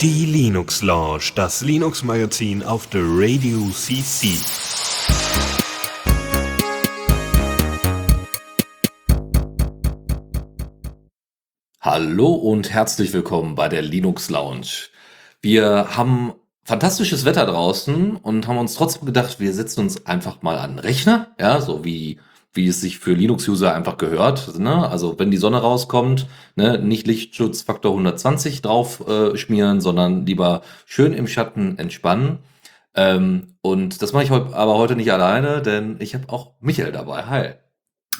Die Linux Lounge, das Linux Magazin auf der Radio CC. Hallo und herzlich willkommen bei der Linux Lounge. Wir haben fantastisches Wetter draußen und haben uns trotzdem gedacht, wir setzen uns einfach mal an den Rechner, ja, so wie wie es sich für Linux-User einfach gehört. Ne? Also wenn die Sonne rauskommt, ne, nicht Lichtschutzfaktor 120 drauf äh, schmieren, sondern lieber schön im Schatten entspannen. Ähm, und das mache ich aber heute nicht alleine, denn ich habe auch Michael dabei. Hi.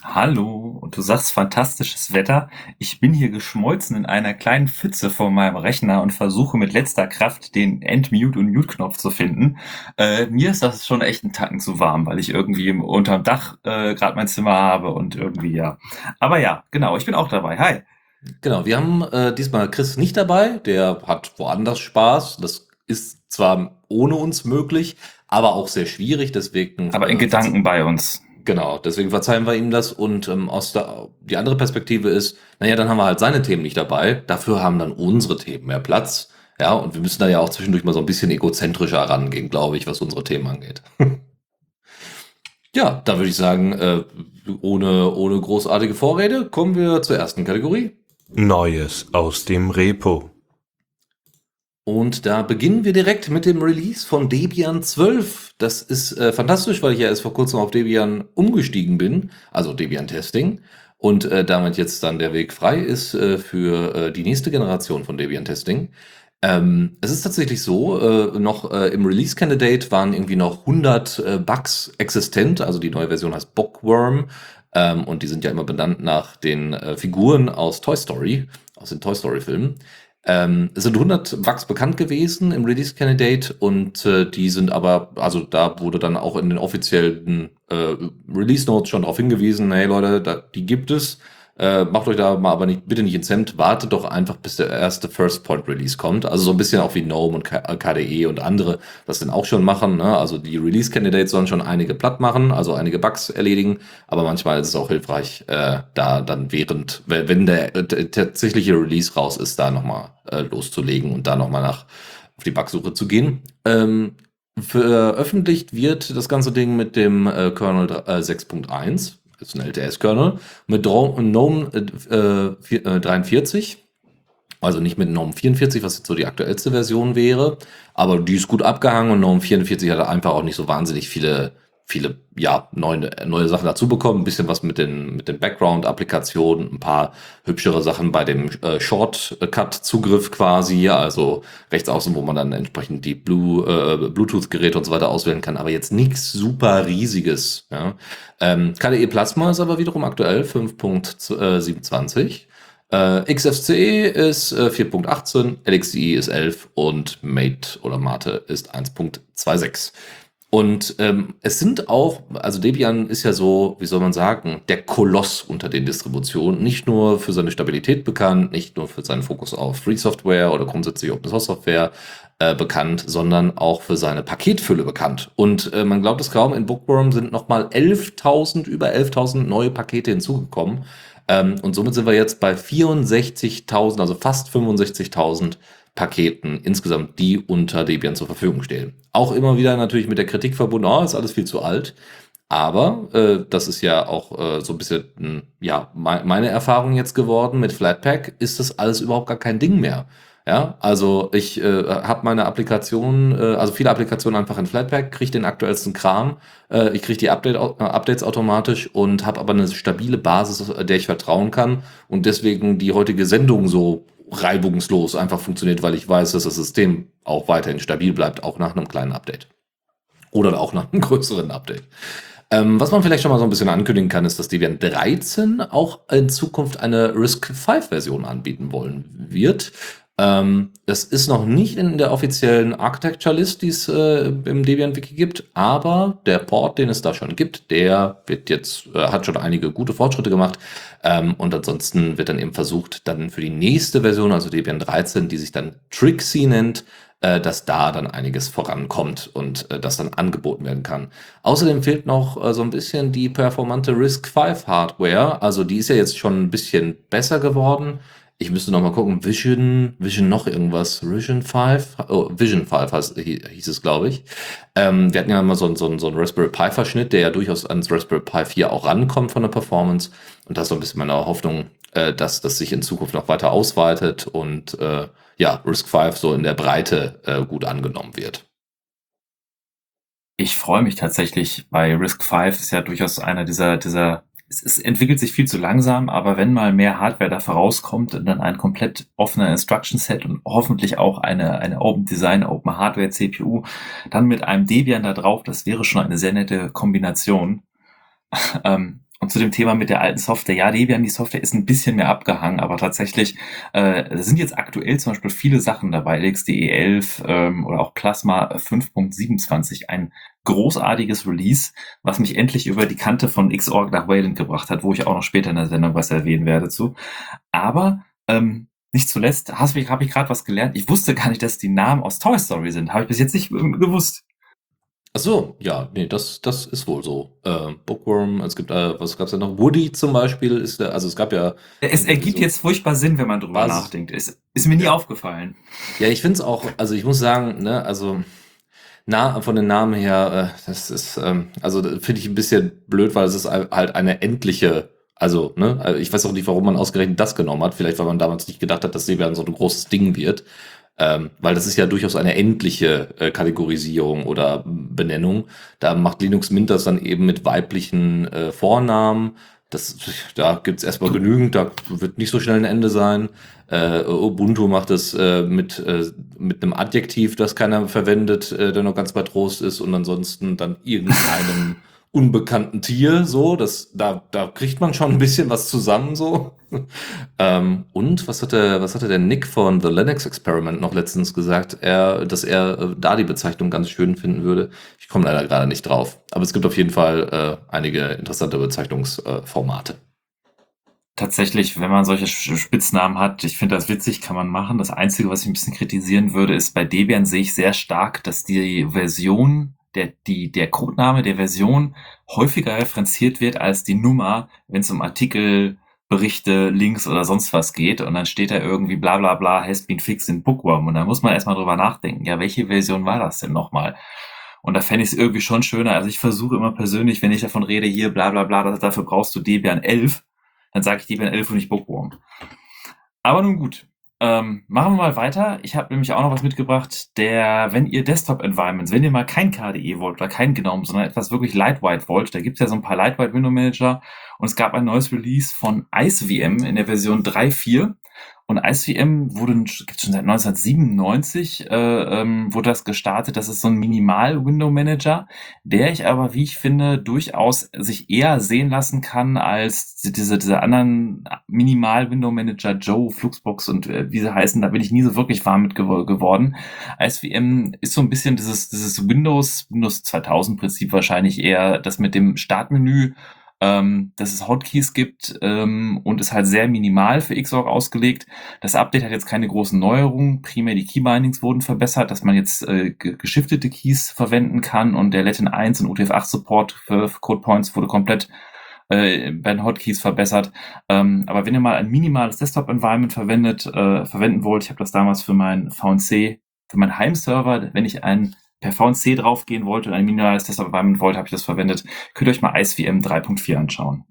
Hallo, und du sagst fantastisches Wetter. Ich bin hier geschmolzen in einer kleinen Pfütze vor meinem Rechner und versuche mit letzter Kraft den End-Mute- und Mute-Knopf zu finden. Äh, mir ist das schon echt ein Tacken zu warm, weil ich irgendwie unterm Dach äh, gerade mein Zimmer habe und irgendwie ja. Aber ja, genau, ich bin auch dabei. Hi. Genau, wir haben äh, diesmal Chris nicht dabei. Der hat woanders Spaß. Das ist zwar ohne uns möglich, aber auch sehr schwierig. Deswegen. Aber in äh, Gedanken bei uns. Genau, deswegen verzeihen wir ihm das und ähm, aus der, die andere Perspektive ist, naja, dann haben wir halt seine Themen nicht dabei, dafür haben dann unsere Themen mehr Platz. Ja, und wir müssen da ja auch zwischendurch mal so ein bisschen egozentrischer rangehen, glaube ich, was unsere Themen angeht. ja, da würde ich sagen, äh, ohne, ohne großartige Vorrede kommen wir zur ersten Kategorie. Neues aus dem Repo. Und da beginnen wir direkt mit dem Release von Debian 12. Das ist äh, fantastisch, weil ich ja erst vor kurzem auf Debian umgestiegen bin, also Debian Testing. Und äh, damit jetzt dann der Weg frei ist äh, für äh, die nächste Generation von Debian Testing. Ähm, es ist tatsächlich so, äh, noch äh, im Release Candidate waren irgendwie noch 100 äh, Bugs existent, also die neue Version heißt Bookworm ähm, und die sind ja immer benannt nach den äh, Figuren aus Toy Story, aus den Toy Story Filmen. Ähm, es sind 100 Bugs bekannt gewesen im Release Candidate und äh, die sind aber, also da wurde dann auch in den offiziellen äh, Release Notes schon darauf hingewiesen, hey Leute, da, die gibt es. Äh, macht euch da mal aber nicht, bitte nicht ins Hemd, wartet doch einfach, bis der erste First Point Release kommt. Also so ein bisschen auch wie GNOME und KDE und andere das dann auch schon machen. Ne? Also die Release Candidates sollen schon einige platt machen, also einige Bugs erledigen, aber manchmal ist es auch hilfreich, äh, da dann während, wenn der, der tatsächliche Release raus ist, da nochmal äh, loszulegen und da nochmal nach auf die Bugsuche zu gehen. Ähm, veröffentlicht wird das ganze Ding mit dem äh, Kernel äh, 6.1 ist ein LTS-Kernel, mit GNOME äh, äh, 43. Also nicht mit GNOME 44, was jetzt so die aktuellste Version wäre, aber die ist gut abgehangen und GNOME 44 hat einfach auch nicht so wahnsinnig viele viele ja neue neue Sachen dazu bekommen, ein bisschen was mit den mit den Background Applikationen, ein paar hübschere Sachen bei dem äh, Shortcut Zugriff quasi, also rechts außen, wo man dann entsprechend die Blue äh, Bluetooth Geräte und so weiter auswählen kann, aber jetzt nichts super riesiges, ja. Ähm, KDE Plasma ist aber wiederum aktuell 5.27 äh, XFCE ist äh, 4.18, LXDE ist 11 und Mate oder Mate ist 1.26. Und ähm, es sind auch, also Debian ist ja so, wie soll man sagen, der Koloss unter den Distributionen. Nicht nur für seine Stabilität bekannt, nicht nur für seinen Fokus auf Free Software oder grundsätzlich Open Source Software äh, bekannt, sondern auch für seine Paketfülle bekannt. Und äh, man glaubt es kaum, in Bookworm sind nochmal 11.000, über 11.000 neue Pakete hinzugekommen. Ähm, und somit sind wir jetzt bei 64.000, also fast 65.000 Paketen insgesamt, die unter Debian zur Verfügung stehen. Auch immer wieder natürlich mit der Kritik verbunden, oh, ist alles viel zu alt. Aber äh, das ist ja auch äh, so ein bisschen hm, ja me meine Erfahrung jetzt geworden mit Flatpak ist das alles überhaupt gar kein Ding mehr. Ja, also ich äh, habe meine Applikation, äh, also viele Applikationen einfach in Flatpak, kriege den aktuellsten Kram, äh, ich kriege die Update, Updates automatisch und habe aber eine stabile Basis, der ich vertrauen kann und deswegen die heutige Sendung so reibungslos einfach funktioniert, weil ich weiß, dass das System auch weiterhin stabil bleibt, auch nach einem kleinen Update. Oder auch nach einem größeren Update. Ähm, was man vielleicht schon mal so ein bisschen ankündigen kann, ist, dass Debian 13 auch in Zukunft eine RISC-V-Version anbieten wollen wird. Ähm, das ist noch nicht in der offiziellen Architecture-List, die es äh, im Debian-Wiki gibt, aber der Port, den es da schon gibt, der wird jetzt, äh, hat schon einige gute Fortschritte gemacht. Ähm, und ansonsten wird dann eben versucht, dann für die nächste Version, also Debian 13, die sich dann Trixie nennt, äh, dass da dann einiges vorankommt und äh, das dann angeboten werden kann. Außerdem fehlt noch äh, so ein bisschen die performante RISC-V Hardware. Also die ist ja jetzt schon ein bisschen besser geworden Ich müsste noch mal gucken, Vision, Vision noch irgendwas, Vision 5, oh, Vision 5 heißt, hieß es, glaube ich. Ähm, wir hatten ja immer so einen, so, so einen Raspberry Pi Verschnitt, der ja durchaus ans Raspberry Pi 4 auch rankommt von der Performance. Und das ist so ein bisschen meine Hoffnung, äh, dass das sich in Zukunft noch weiter ausweitet und äh, ja, Risk 5 so in der Breite äh, gut angenommen wird. Ich freue mich tatsächlich, bei Risk 5 ist ja durchaus einer dieser, dieser es, es entwickelt sich viel zu langsam, aber wenn mal mehr Hardware da vorauskommt und dann ein komplett offener Instruction Set und hoffentlich auch eine, eine Open Design, Open Hardware CPU, dann mit einem Debian da drauf, das wäre schon eine sehr nette Kombination. ähm, und zu dem Thema mit der alten Software, ja, Debian, die Software ist ein bisschen mehr abgehangen, aber tatsächlich äh, sind jetzt aktuell zum Beispiel viele Sachen dabei, LXDE 11 ähm, oder auch Plasma 5.27, ein großartiges Release, was mich endlich über die Kante von Xorg nach Wayland gebracht hat, wo ich auch noch später in der Sendung was erwähnen werde zu. Aber ähm, nicht zuletzt habe ich, hab ich gerade was gelernt. Ich wusste gar nicht, dass die Namen aus Toy Story sind. Habe ich bis jetzt nicht gewusst. Ach so, ja, nee, das, das ist wohl so. Äh, Bookworm, es gibt, äh, was gab's da noch? Woody zum Beispiel ist, äh, also es gab ja. Es ergibt so jetzt furchtbar Sinn, wenn man drüber was? nachdenkt. Es ist mir nie ja. aufgefallen. Ja, ich finde es auch, also ich muss sagen, ne, also na, von den Namen her, äh, das ist, ähm, also finde ich ein bisschen blöd, weil es ist halt eine endliche, also, ne, also ich weiß auch nicht, warum man ausgerechnet das genommen hat. Vielleicht, weil man damals nicht gedacht hat, dass Seebären so ein großes Ding wird. Ähm, weil das ist ja durchaus eine endliche äh, Kategorisierung oder Benennung. Da macht Linux Mint das dann eben mit weiblichen äh, Vornamen. Das, da gibt's erstmal genügend, da wird nicht so schnell ein Ende sein. Äh, Ubuntu macht es äh, mit, äh, mit einem Adjektiv, das keiner verwendet, äh, der noch ganz bei Trost ist und ansonsten dann irgendeinem unbekannten Tier, so, das, da, da kriegt man schon ein bisschen was zusammen, so. ähm, und was hat der, was hatte der Nick von The Linux Experiment noch letztens gesagt, er, dass er äh, da die Bezeichnung ganz schön finden würde. Ich komme leider gerade nicht drauf. Aber es gibt auf jeden Fall äh, einige interessante Bezeichnungsformate. Tatsächlich, wenn man solche Spitznamen hat, ich finde das witzig, kann man machen. Das Einzige, was ich ein bisschen kritisieren würde, ist, bei Debian sehe ich sehr stark, dass die Version der, die, der Codename der Version häufiger referenziert wird als die Nummer, wenn es um Artikel, Berichte, Links oder sonst was geht und dann steht da irgendwie bla bla bla has been fixed in Bookworm und da muss man erstmal drüber nachdenken, ja, welche Version war das denn nochmal? Und da fände ich es irgendwie schon schöner. Also ich versuche immer persönlich, wenn ich davon rede, hier bla bla bla, dafür brauchst du Debian 11, dann sage ich Debian 11 und nicht Bookworm. Aber nun gut, ähm, machen wir mal weiter. Ich habe nämlich auch noch was mitgebracht, der, wenn ihr Desktop-Environments, wenn ihr mal kein KDE wollt oder kein GNOME, sondern etwas wirklich Lightweight wollt, da gibt es ja so ein paar Lightweight Window Manager und es gab ein neues Release von IceVM in der Version 3.4 und ICM wurde gibt's schon seit 1997 äh, ähm, wurde das gestartet. Das ist so ein Minimal-Window-Manager, der ich aber, wie ich finde, durchaus sich eher sehen lassen kann als diese, diese anderen Minimal-Window-Manager, Joe, Fluxbox und äh, wie sie heißen. Da bin ich nie so wirklich warm mit gew geworden. ICM ist so ein bisschen dieses, dieses Windows, Windows 2000 Prinzip wahrscheinlich eher das mit dem Startmenü ähm, dass es Hotkeys gibt ähm, und ist halt sehr minimal für Xorg ausgelegt. Das Update hat jetzt keine großen Neuerungen. Primär die Keybindings wurden verbessert, dass man jetzt äh, geschiftete Keys verwenden kann und der Latin 1 und UTF-8 Support für, für Code Points wurde komplett äh, bei den Hotkeys verbessert. Ähm, aber wenn ihr mal ein minimales Desktop-Environment verwendet, äh, verwenden wollt, ich habe das damals für mein VNC, für meinen Heimserver, wenn ich ein per VNC draufgehen wollte und ein minimales Desktop environment wollte, habe ich das verwendet. Könnt ihr euch mal IceVM 3.4 anschauen.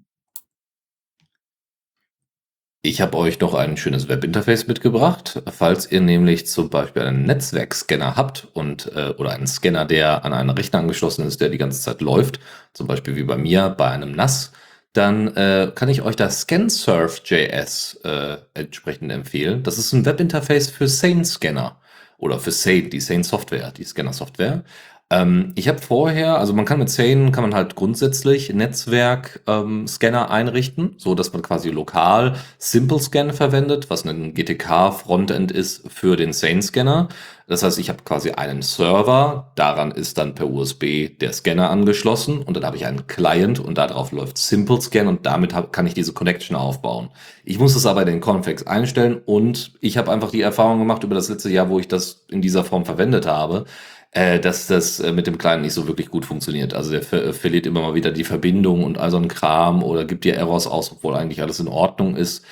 Ich habe euch noch ein schönes Webinterface mitgebracht. Falls ihr nämlich zum Beispiel einen Netzwerkscanner habt und äh, oder einen Scanner, der an einen Rechner angeschlossen ist, der die ganze Zeit läuft, zum Beispiel wie bei mir bei einem NAS, dann äh, kann ich euch das ScanSurf.js äh, entsprechend empfehlen. Das ist ein Webinterface für Sane-Scanner oder für Sane, die Sane Software, die Scanner-Software. Ähm, ich habe vorher, also man kann mit Sane, kann man halt grundsätzlich Netzwerk-Scanner ähm, einrichten, so dass man quasi lokal Simple Scan verwendet, was ein GTK-Frontend ist für den Sane-Scanner. Das heißt, ich habe quasi einen Server, daran ist dann per USB der Scanner angeschlossen und dann habe ich einen Client und darauf läuft Simple Scan und damit hab, kann ich diese Connection aufbauen. Ich muss das aber in den Configs einstellen und ich habe einfach die Erfahrung gemacht über das letzte Jahr, wo ich das in dieser Form verwendet habe, äh, dass das äh, mit dem Kleinen nicht so wirklich gut funktioniert. Also der ver verliert immer mal wieder die Verbindung und all so ein Kram oder gibt dir Errors aus, obwohl eigentlich alles in Ordnung ist.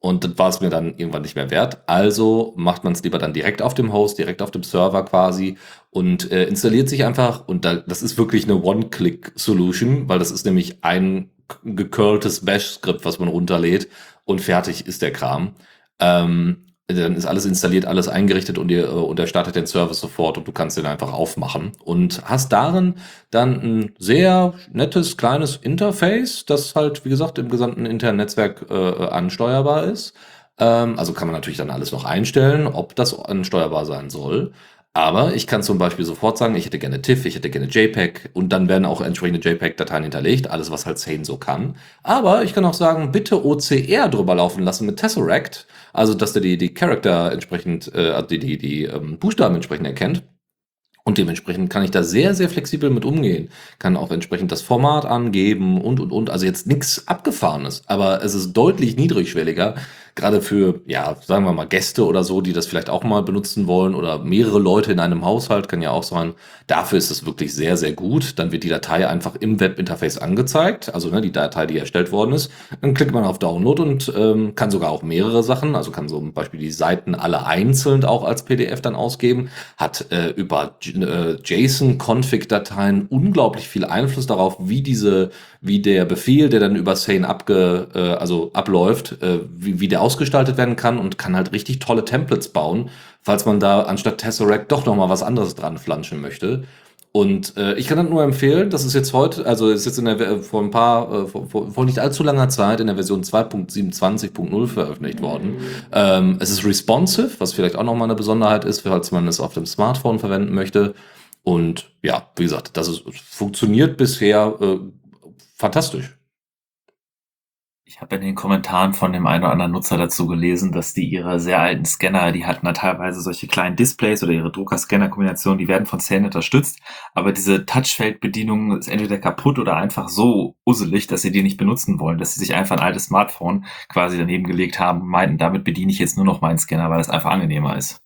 Und das war es mir dann irgendwann nicht mehr wert. Also macht man es lieber dann direkt auf dem Host, direkt auf dem Server quasi und äh, installiert sich einfach. Und da, das ist wirklich eine One-Click-Solution, weil das ist nämlich ein gecurltes Bash-Skript, was man runterlädt und fertig ist der Kram. Ähm, dann ist alles installiert, alles eingerichtet und, ihr, und er startet den Service sofort und du kannst den einfach aufmachen und hast darin dann ein sehr nettes kleines Interface, das halt, wie gesagt, im gesamten internen Netzwerk äh, ansteuerbar ist. Ähm, also kann man natürlich dann alles noch einstellen, ob das ansteuerbar sein soll. Aber ich kann zum Beispiel sofort sagen, ich hätte gerne TIFF, ich hätte gerne JPEG und dann werden auch entsprechende JPEG-Dateien hinterlegt, alles was halt Sane so kann. Aber ich kann auch sagen, bitte OCR drüber laufen lassen mit Tesseract, also dass der die, die Character entsprechend, äh, also die, die, die ähm, Buchstaben entsprechend erkennt. Und dementsprechend kann ich da sehr, sehr flexibel mit umgehen. Kann auch entsprechend das Format angeben und, und, und. Also jetzt nichts Abgefahrenes, aber es ist deutlich niedrigschwelliger, gerade für, ja, sagen wir mal Gäste oder so, die das vielleicht auch mal benutzen wollen oder mehrere Leute in einem Haushalt, kann ja auch sein. Dafür ist es wirklich sehr, sehr gut. Dann wird die Datei einfach im Webinterface angezeigt, also ne, die Datei, die erstellt worden ist. Dann klickt man auf Download und ähm, kann sogar auch mehrere Sachen, also kann so zum Beispiel die Seiten alle einzeln auch als PDF dann ausgeben, hat äh, über äh, JSON-Config-Dateien unglaublich viel Einfluss darauf, wie diese, wie der Befehl, der dann über Sane abge, äh, also abläuft, äh, wie, wie der ausgestaltet werden kann und kann halt richtig tolle Templates bauen, falls man da anstatt Tesseract doch noch mal was anderes dran flanschen möchte. Und äh, ich kann das nur empfehlen, das ist jetzt heute, also ist jetzt in der vor ein paar, äh, vor, vor nicht allzu langer Zeit in der Version 2.27.0 veröffentlicht worden. Ähm, es ist responsive, was vielleicht auch nochmal eine Besonderheit ist, falls man es auf dem Smartphone verwenden möchte. Und ja, wie gesagt, das ist, funktioniert bisher äh, fantastisch. Ich habe in den Kommentaren von dem einen oder anderen Nutzer dazu gelesen, dass die ihre sehr alten Scanner, die hatten da teilweise solche kleinen Displays oder ihre Drucker-Scanner-Kombinationen, die werden von Zähnen unterstützt, aber diese Touchfeldbedienung ist entweder kaputt oder einfach so usselig, dass sie die nicht benutzen wollen, dass sie sich einfach ein altes Smartphone quasi daneben gelegt haben und meinten, damit bediene ich jetzt nur noch meinen Scanner, weil das einfach angenehmer ist.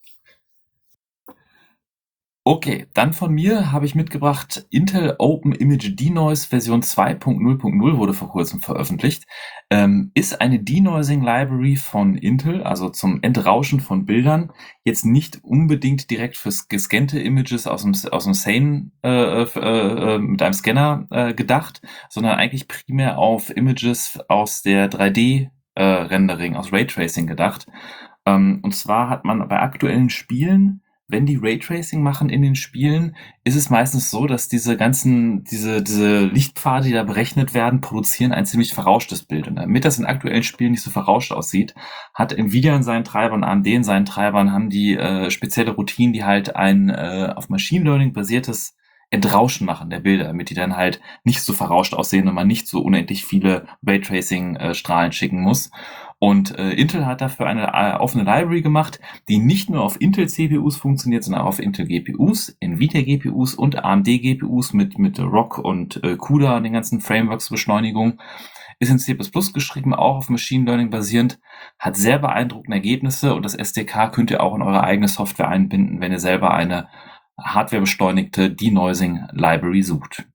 Okay, dann von mir habe ich mitgebracht Intel Open Image Denoise Version 2.0.0 wurde vor kurzem veröffentlicht. Ähm, ist eine Denoising Library von Intel, also zum Entrauschen von Bildern. Jetzt nicht unbedingt direkt für gescannte Images aus dem, aus dem Sane äh, äh, äh, mit einem Scanner äh, gedacht, sondern eigentlich primär auf Images aus der 3D äh, Rendering, aus Raytracing gedacht. Ähm, und zwar hat man bei aktuellen Spielen wenn die Raytracing machen in den Spielen, ist es meistens so, dass diese ganzen, diese, diese Lichtpfade, die da berechnet werden, produzieren ein ziemlich verrauschtes Bild. Und damit das in aktuellen Spielen nicht so verrauscht aussieht, hat Nvidia in seinen Treibern, AMD in seinen Treibern, haben die äh, spezielle Routinen, die halt ein äh, auf Machine Learning basiertes Entrauschen machen der Bilder, damit die dann halt nicht so verrauscht aussehen und man nicht so unendlich viele Raytracing-Strahlen äh, schicken muss. Und äh, Intel hat dafür eine äh, offene Library gemacht, die nicht nur auf Intel CPUs funktioniert, sondern auch auf Intel GPUs, Nvidia GPUs und AMD GPUs mit mit ROC und äh, CUDA und den ganzen Frameworks Beschleunigung. Ist in C++ geschrieben, auch auf Machine Learning basierend, hat sehr beeindruckende Ergebnisse und das SDK könnt ihr auch in eure eigene Software einbinden, wenn ihr selber eine hardwarebeschleunigte Denoising Library sucht.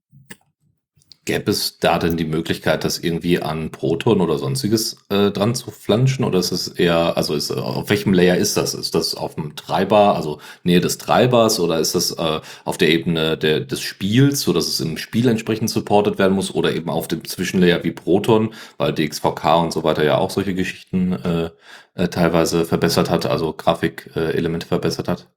Gäbe es da denn die Möglichkeit, das irgendwie an Proton oder sonstiges äh, dran zu flanschen? Oder ist es eher, also ist, auf welchem Layer ist das? Ist das auf dem Treiber, also Nähe des Treibers, oder ist das äh, auf der Ebene der, des Spiels, so dass es im Spiel entsprechend supported werden muss, oder eben auf dem Zwischenlayer wie Proton, weil DXVK und so weiter ja auch solche Geschichten äh, äh, teilweise verbessert hat, also Grafikelemente äh, verbessert hat?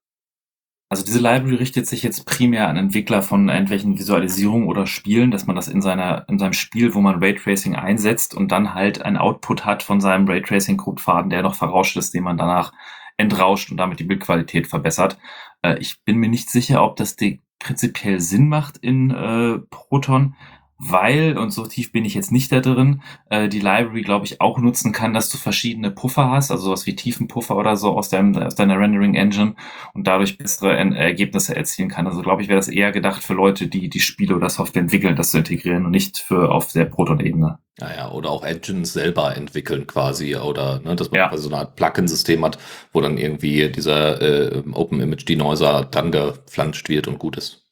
Also diese Library richtet sich jetzt primär an Entwickler von irgendwelchen Visualisierungen oder Spielen, dass man das in seiner, in seinem Spiel, wo man Raytracing einsetzt und dann halt ein Output hat von seinem Raytracing-Codefaden, der noch verrauscht ist, den man danach entrauscht und damit die Bildqualität verbessert. Äh, ich bin mir nicht sicher, ob das prinzipiell Sinn macht in äh, Proton weil, und so tief bin ich jetzt nicht da drin, äh, die Library, glaube ich, auch nutzen kann, dass du verschiedene Puffer hast, also sowas wie Tiefenpuffer oder so aus, deinem, aus deiner Rendering-Engine und dadurch bessere Ergebnisse erzielen kann. Also glaube ich, wäre das eher gedacht für Leute, die die Spiele oder Software entwickeln, das zu integrieren und nicht für auf der Proton-Ebene. Naja, oder auch Engines selber entwickeln quasi, oder ne, dass man ja. so eine Art Plugin-System hat, wo dann irgendwie dieser äh, Open Image Denoiser dann geflanscht wird und gut ist.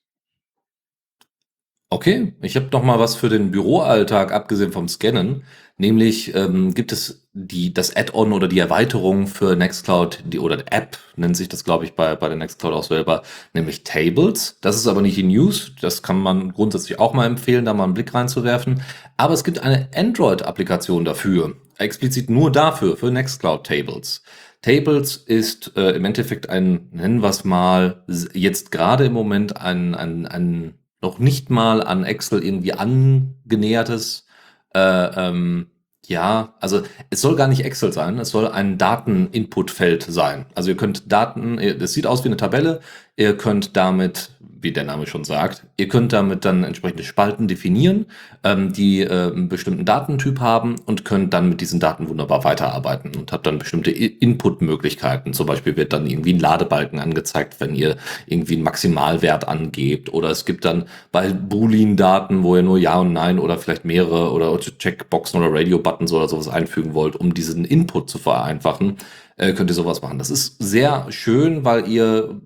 Okay, ich habe noch mal was für den Büroalltag, abgesehen vom Scannen. Nämlich ähm, gibt es die, das Add-on oder die Erweiterung für Nextcloud, die, oder App nennt sich das, glaube ich, bei, bei der Nextcloud auch selber, nämlich Tables. Das ist aber nicht die News. Das kann man grundsätzlich auch mal empfehlen, da mal einen Blick reinzuwerfen. Aber es gibt eine Android-Applikation dafür. Explizit nur dafür, für Nextcloud Tables. Tables ist äh, im Endeffekt ein, nennen wir es mal, jetzt gerade im Moment ein, ein, ein noch nicht mal an Excel irgendwie angenähertes, äh, ähm, ja, also es soll gar nicht Excel sein, es soll ein Daten-Input-Feld sein. Also ihr könnt Daten, es sieht aus wie eine Tabelle, ihr könnt damit wie der Name schon sagt. Ihr könnt damit dann entsprechende Spalten definieren, ähm, die äh, einen bestimmten Datentyp haben und könnt dann mit diesen Daten wunderbar weiterarbeiten und habt dann bestimmte Input-Möglichkeiten. Zum Beispiel wird dann irgendwie ein Ladebalken angezeigt, wenn ihr irgendwie einen Maximalwert angebt. Oder es gibt dann bei Boolean-Daten, wo ihr nur Ja und Nein oder vielleicht mehrere oder Checkboxen oder Radio-Buttons oder sowas einfügen wollt, um diesen Input zu vereinfachen, äh, könnt ihr sowas machen. Das ist sehr schön, weil ihr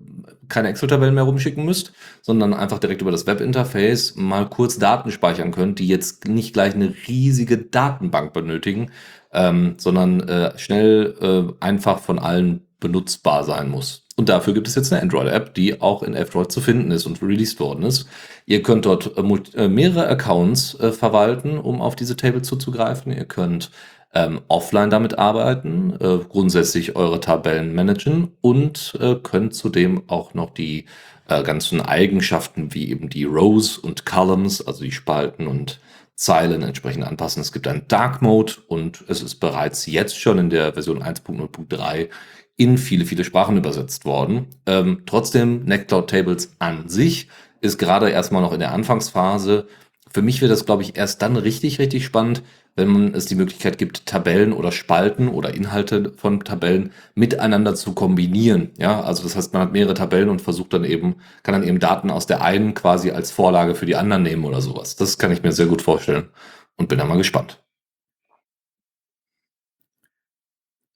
keine Excel-Tabellen mehr rumschicken müsst, sondern einfach direkt über das Webinterface mal kurz Daten speichern könnt, die jetzt nicht gleich eine riesige Datenbank benötigen, ähm, sondern äh, schnell äh, einfach von allen benutzbar sein muss. Und dafür gibt es jetzt eine Android-App, die auch in F-Droid zu finden ist und released worden ist. Ihr könnt dort äh, äh mehrere Accounts äh, verwalten, um auf diese Table zuzugreifen. Ihr könnt ähm, offline damit arbeiten, äh, grundsätzlich eure Tabellen managen und äh, könnt zudem auch noch die äh, ganzen Eigenschaften wie eben die Rows und Columns, also die Spalten und Zeilen entsprechend anpassen. Es gibt einen Dark Mode und es ist bereits jetzt schon in der Version 1.0.3 in viele, viele Sprachen übersetzt worden. Ähm, trotzdem, Netcloud Tables an sich ist gerade erstmal noch in der Anfangsphase. Für mich wird das, glaube ich, erst dann richtig, richtig spannend, wenn es die Möglichkeit gibt, Tabellen oder Spalten oder Inhalte von Tabellen miteinander zu kombinieren. Ja, also das heißt, man hat mehrere Tabellen und versucht dann eben, kann dann eben Daten aus der einen quasi als Vorlage für die anderen nehmen oder sowas. Das kann ich mir sehr gut vorstellen und bin da mal gespannt.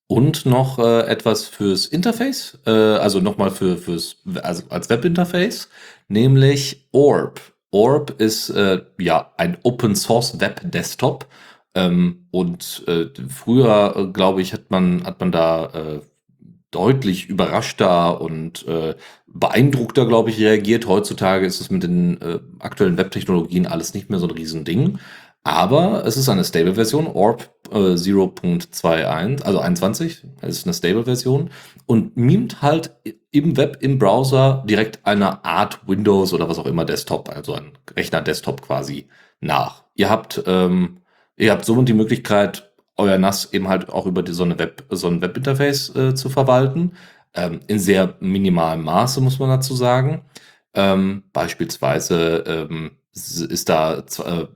Und noch äh, etwas fürs Interface, äh, also nochmal für, fürs, also als Webinterface, nämlich Orb. Orb ist äh, ja ein Open Source Web Desktop ähm, und äh, früher, äh, glaube ich, hat man, hat man da äh, deutlich überraschter und äh, beeindruckter, glaube ich, reagiert. Heutzutage ist es mit den äh, aktuellen Webtechnologien alles nicht mehr so ein Riesending. Aber es ist eine Stable-Version, Orb äh, 0.21, also 21, es ist eine Stable-Version und mimt halt im Web, im Browser direkt eine Art Windows oder was auch immer Desktop, also ein Rechner-Desktop quasi nach. Ihr habt ähm, Ihr habt somit die Möglichkeit, euer NAS eben halt auch über die, so, eine Web, so ein Webinterface äh, zu verwalten. Ähm, in sehr minimalem Maße, muss man dazu sagen. Ähm, beispielsweise ähm, ist da äh,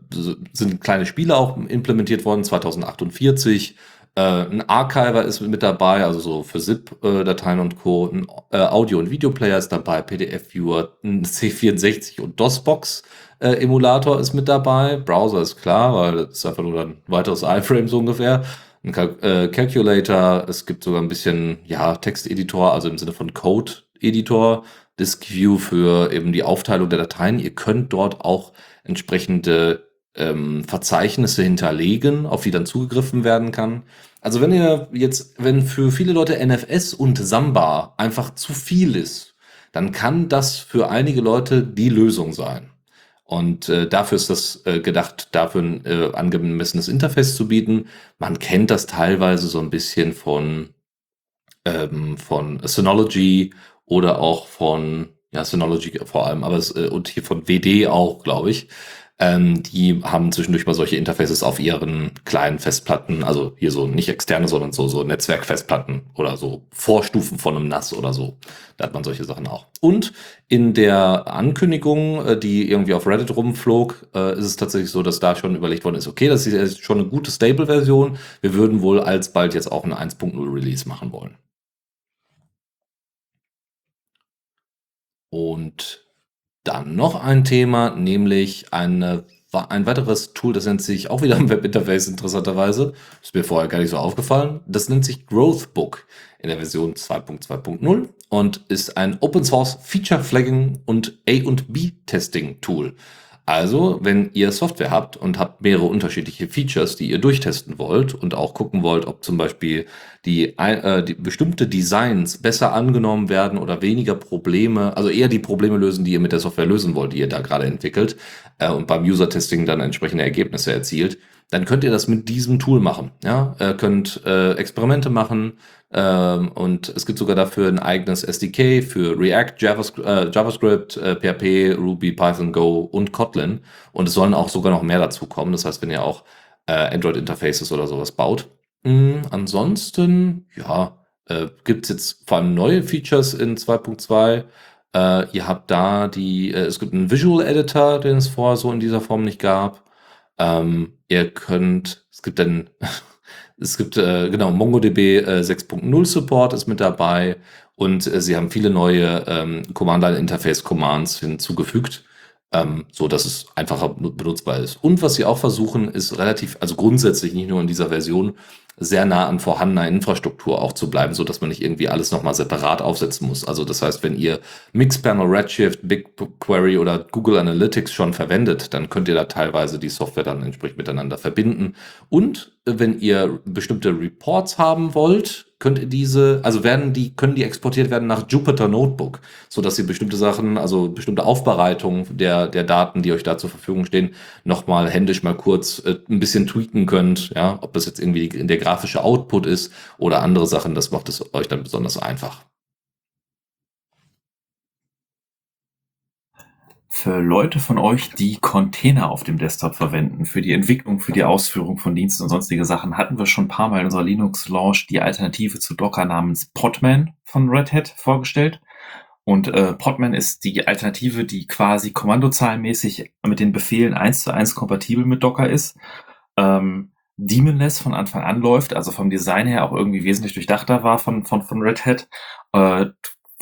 sind kleine Spiele auch implementiert worden, 2048. Äh, ein Archiver ist mit dabei, also so für ZIP-Dateien und Co. Ein äh, Audio- und Videoplayer ist dabei, PDF-Viewer, ein C64 und DOS-Box äh, ist mit dabei. Browser ist klar, weil das ist einfach nur ein weiteres iFrame so ungefähr. Ein Cal äh, Calculator, es gibt sogar ein bisschen, ja, Texteditor, also im Sinne von Code-Editor. Disk View für eben die Aufteilung der Dateien. Ihr könnt dort auch entsprechende ähm, Verzeichnisse hinterlegen, auf die dann zugegriffen werden kann. Also wenn ihr jetzt, wenn für viele Leute NFS und Samba einfach zu viel ist, dann kann das für einige Leute die Lösung sein. Und äh, dafür ist das äh, gedacht, dafür ein äh, angemessenes Interface zu bieten. Man kennt das teilweise so ein bisschen von, ähm, von Synology oder auch von, ja, Synology vor allem, aber es, äh, und hier von WD auch, glaube ich. Ähm, die haben zwischendurch mal solche Interfaces auf ihren kleinen Festplatten, also hier so nicht externe, sondern so, so Netzwerkfestplatten oder so Vorstufen von einem NAS oder so. Da hat man solche Sachen auch. Und in der Ankündigung, äh, die irgendwie auf Reddit rumflog, äh, ist es tatsächlich so, dass da schon überlegt worden ist, okay, das ist schon eine gute Stable-Version. Wir würden wohl alsbald jetzt auch ein 1.0 Release machen wollen. Und dann noch ein Thema, nämlich eine, ein weiteres Tool, das nennt sich auch wieder im Webinterface interessanterweise. Ist mir vorher gar nicht so aufgefallen. Das nennt sich Growthbook in der Version 2.2.0 und ist ein Open Source Feature Flagging und A und B Testing Tool. Also, wenn ihr Software habt und habt mehrere unterschiedliche Features, die ihr durchtesten wollt und auch gucken wollt, ob zum Beispiel die, äh, die bestimmte Designs besser angenommen werden oder weniger Probleme, also eher die Probleme lösen, die ihr mit der Software lösen wollt, die ihr da gerade entwickelt äh, und beim User-Testing dann entsprechende Ergebnisse erzielt, dann könnt ihr das mit diesem Tool machen. Ja, ihr könnt äh, Experimente machen ähm, und es gibt sogar dafür ein eigenes SDK für React, JavaScript, äh, JavaScript äh, PHP, Ruby, Python, Go und Kotlin. Und es sollen auch sogar noch mehr dazu kommen. Das heißt, wenn ihr auch äh, Android-Interfaces oder sowas baut. Mhm, ansonsten, ja, äh, gibt es jetzt vor allem neue Features in 2.2. Äh, ihr habt da die, äh, es gibt einen Visual Editor, den es vorher so in dieser Form nicht gab. Ähm, ihr könnt, es gibt dann, es gibt, äh, genau, MongoDB äh, 6.0 Support ist mit dabei und äh, sie haben viele neue ähm, Command-Line-Interface-Commands hinzugefügt, ähm, so dass es einfacher benutzbar ist. Und was sie auch versuchen, ist relativ, also grundsätzlich nicht nur in dieser Version, sehr nah an vorhandener Infrastruktur auch zu bleiben, so dass man nicht irgendwie alles nochmal separat aufsetzen muss. Also das heißt, wenn ihr Mixpanel, Redshift, BigQuery oder Google Analytics schon verwendet, dann könnt ihr da teilweise die Software dann entsprechend miteinander verbinden. Und wenn ihr bestimmte Reports haben wollt, könnt ihr diese, also werden die, können die exportiert werden nach Jupyter Notebook, so dass ihr bestimmte Sachen, also bestimmte Aufbereitungen der, der Daten, die euch da zur Verfügung stehen, nochmal händisch mal kurz äh, ein bisschen tweaken könnt, ja, ob das jetzt irgendwie der grafische Output ist oder andere Sachen, das macht es euch dann besonders einfach. Für Leute von euch, die Container auf dem Desktop verwenden, für die Entwicklung, für die Ausführung von Diensten und sonstige Sachen, hatten wir schon ein paar Mal in unserer Linux-Launch die Alternative zu Docker namens Podman von Red Hat vorgestellt. Und äh, Podman ist die Alternative, die quasi kommandozahlenmäßig mit den Befehlen eins zu eins kompatibel mit Docker ist. Ähm, Demonless von Anfang an läuft, also vom Design her auch irgendwie wesentlich durchdachter war von, von, von Red Hat. Äh,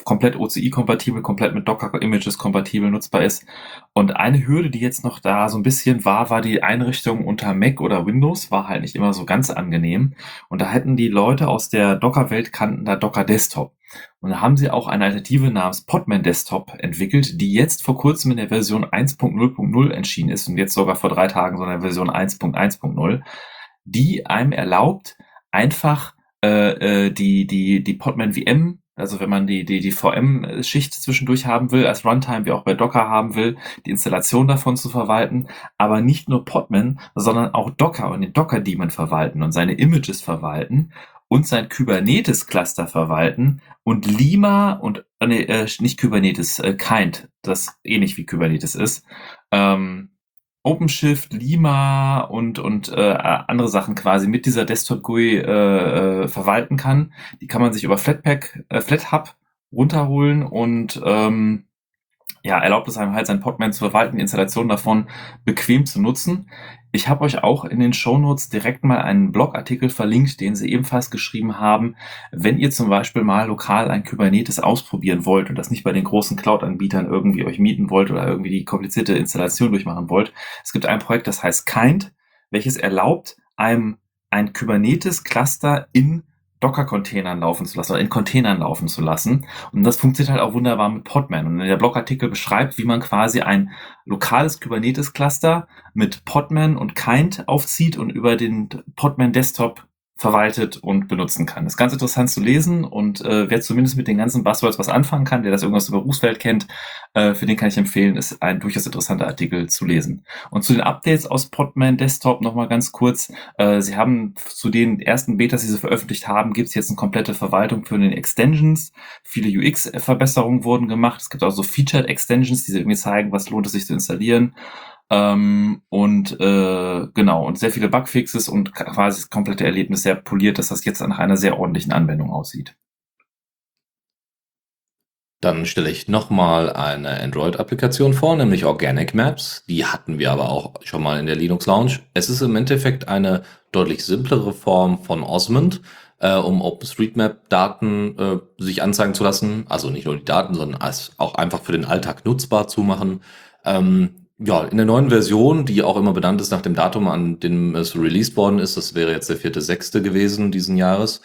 komplett OCI-kompatibel, komplett mit Docker-Images kompatibel nutzbar ist. Und eine Hürde, die jetzt noch da so ein bisschen war, war die Einrichtung unter Mac oder Windows, war halt nicht immer so ganz angenehm. Und da hätten die Leute aus der Docker-Welt kannten da Docker Desktop. Und da haben sie auch eine Alternative namens Podman Desktop entwickelt, die jetzt vor kurzem in der Version 1.0.0 entschieden ist und jetzt sogar vor drei Tagen so in der Version 1.1.0, die einem erlaubt, einfach äh, äh, die, die, die Podman VM also wenn man die, die, die VM-Schicht zwischendurch haben will, als Runtime, wie auch bei Docker haben will, die Installation davon zu verwalten, aber nicht nur Podman, sondern auch Docker und den Docker-Daemon verwalten und seine Images verwalten und sein Kubernetes-Cluster verwalten und Lima und, äh, äh, nicht Kubernetes, äh, Kind, das ähnlich wie Kubernetes ist, ähm, OpenShift, Lima und, und äh, andere Sachen quasi mit dieser Desktop-GUI äh, äh, verwalten kann. Die kann man sich über Flatpak, äh, FlatHub runterholen und ähm, ja, erlaubt es einem halt, sein Podman zu verwalten, die Installation davon bequem zu nutzen. Ich habe euch auch in den Shownotes direkt mal einen Blogartikel verlinkt, den sie ebenfalls geschrieben haben. Wenn ihr zum Beispiel mal lokal ein Kubernetes ausprobieren wollt und das nicht bei den großen Cloud-Anbietern irgendwie euch mieten wollt oder irgendwie die komplizierte Installation durchmachen wollt. Es gibt ein Projekt, das heißt Kind, welches erlaubt einem ein Kubernetes-Cluster in Docker-Containern laufen zu lassen oder in Containern laufen zu lassen. Und das funktioniert halt auch wunderbar mit Podman. Und der Blogartikel beschreibt, wie man quasi ein lokales Kubernetes-Cluster mit Podman und Kind aufzieht und über den Podman Desktop verwaltet und benutzen kann. Das ist ganz interessant zu lesen und äh, wer zumindest mit den ganzen Buzzwords was anfangen kann, der das irgendwas über Berufswelt kennt, äh, für den kann ich empfehlen, ist ein durchaus interessanter Artikel zu lesen. Und zu den Updates aus Podman Desktop nochmal ganz kurz. Äh, sie haben zu den ersten Betas, die sie veröffentlicht haben, gibt es jetzt eine komplette Verwaltung für den Extensions. Viele UX-Verbesserungen wurden gemacht. Es gibt auch so Featured Extensions, die irgendwie zeigen, was lohnt es sich zu installieren. Ähm, und äh, genau, und sehr viele Bugfixes und quasi das komplette Erlebnis sehr poliert, dass das jetzt nach einer sehr ordentlichen Anwendung aussieht. Dann stelle ich nochmal eine Android-Applikation vor, nämlich Organic Maps. Die hatten wir aber auch schon mal in der Linux Lounge. Es ist im Endeffekt eine deutlich simplere Form von Osmond, äh, um OpenStreetMap-Daten äh, sich anzeigen zu lassen. Also nicht nur die Daten, sondern als auch einfach für den Alltag nutzbar zu machen. Ähm, ja, in der neuen Version, die auch immer benannt ist nach dem Datum, an dem es released worden ist, das wäre jetzt der vierte, sechste gewesen diesen Jahres,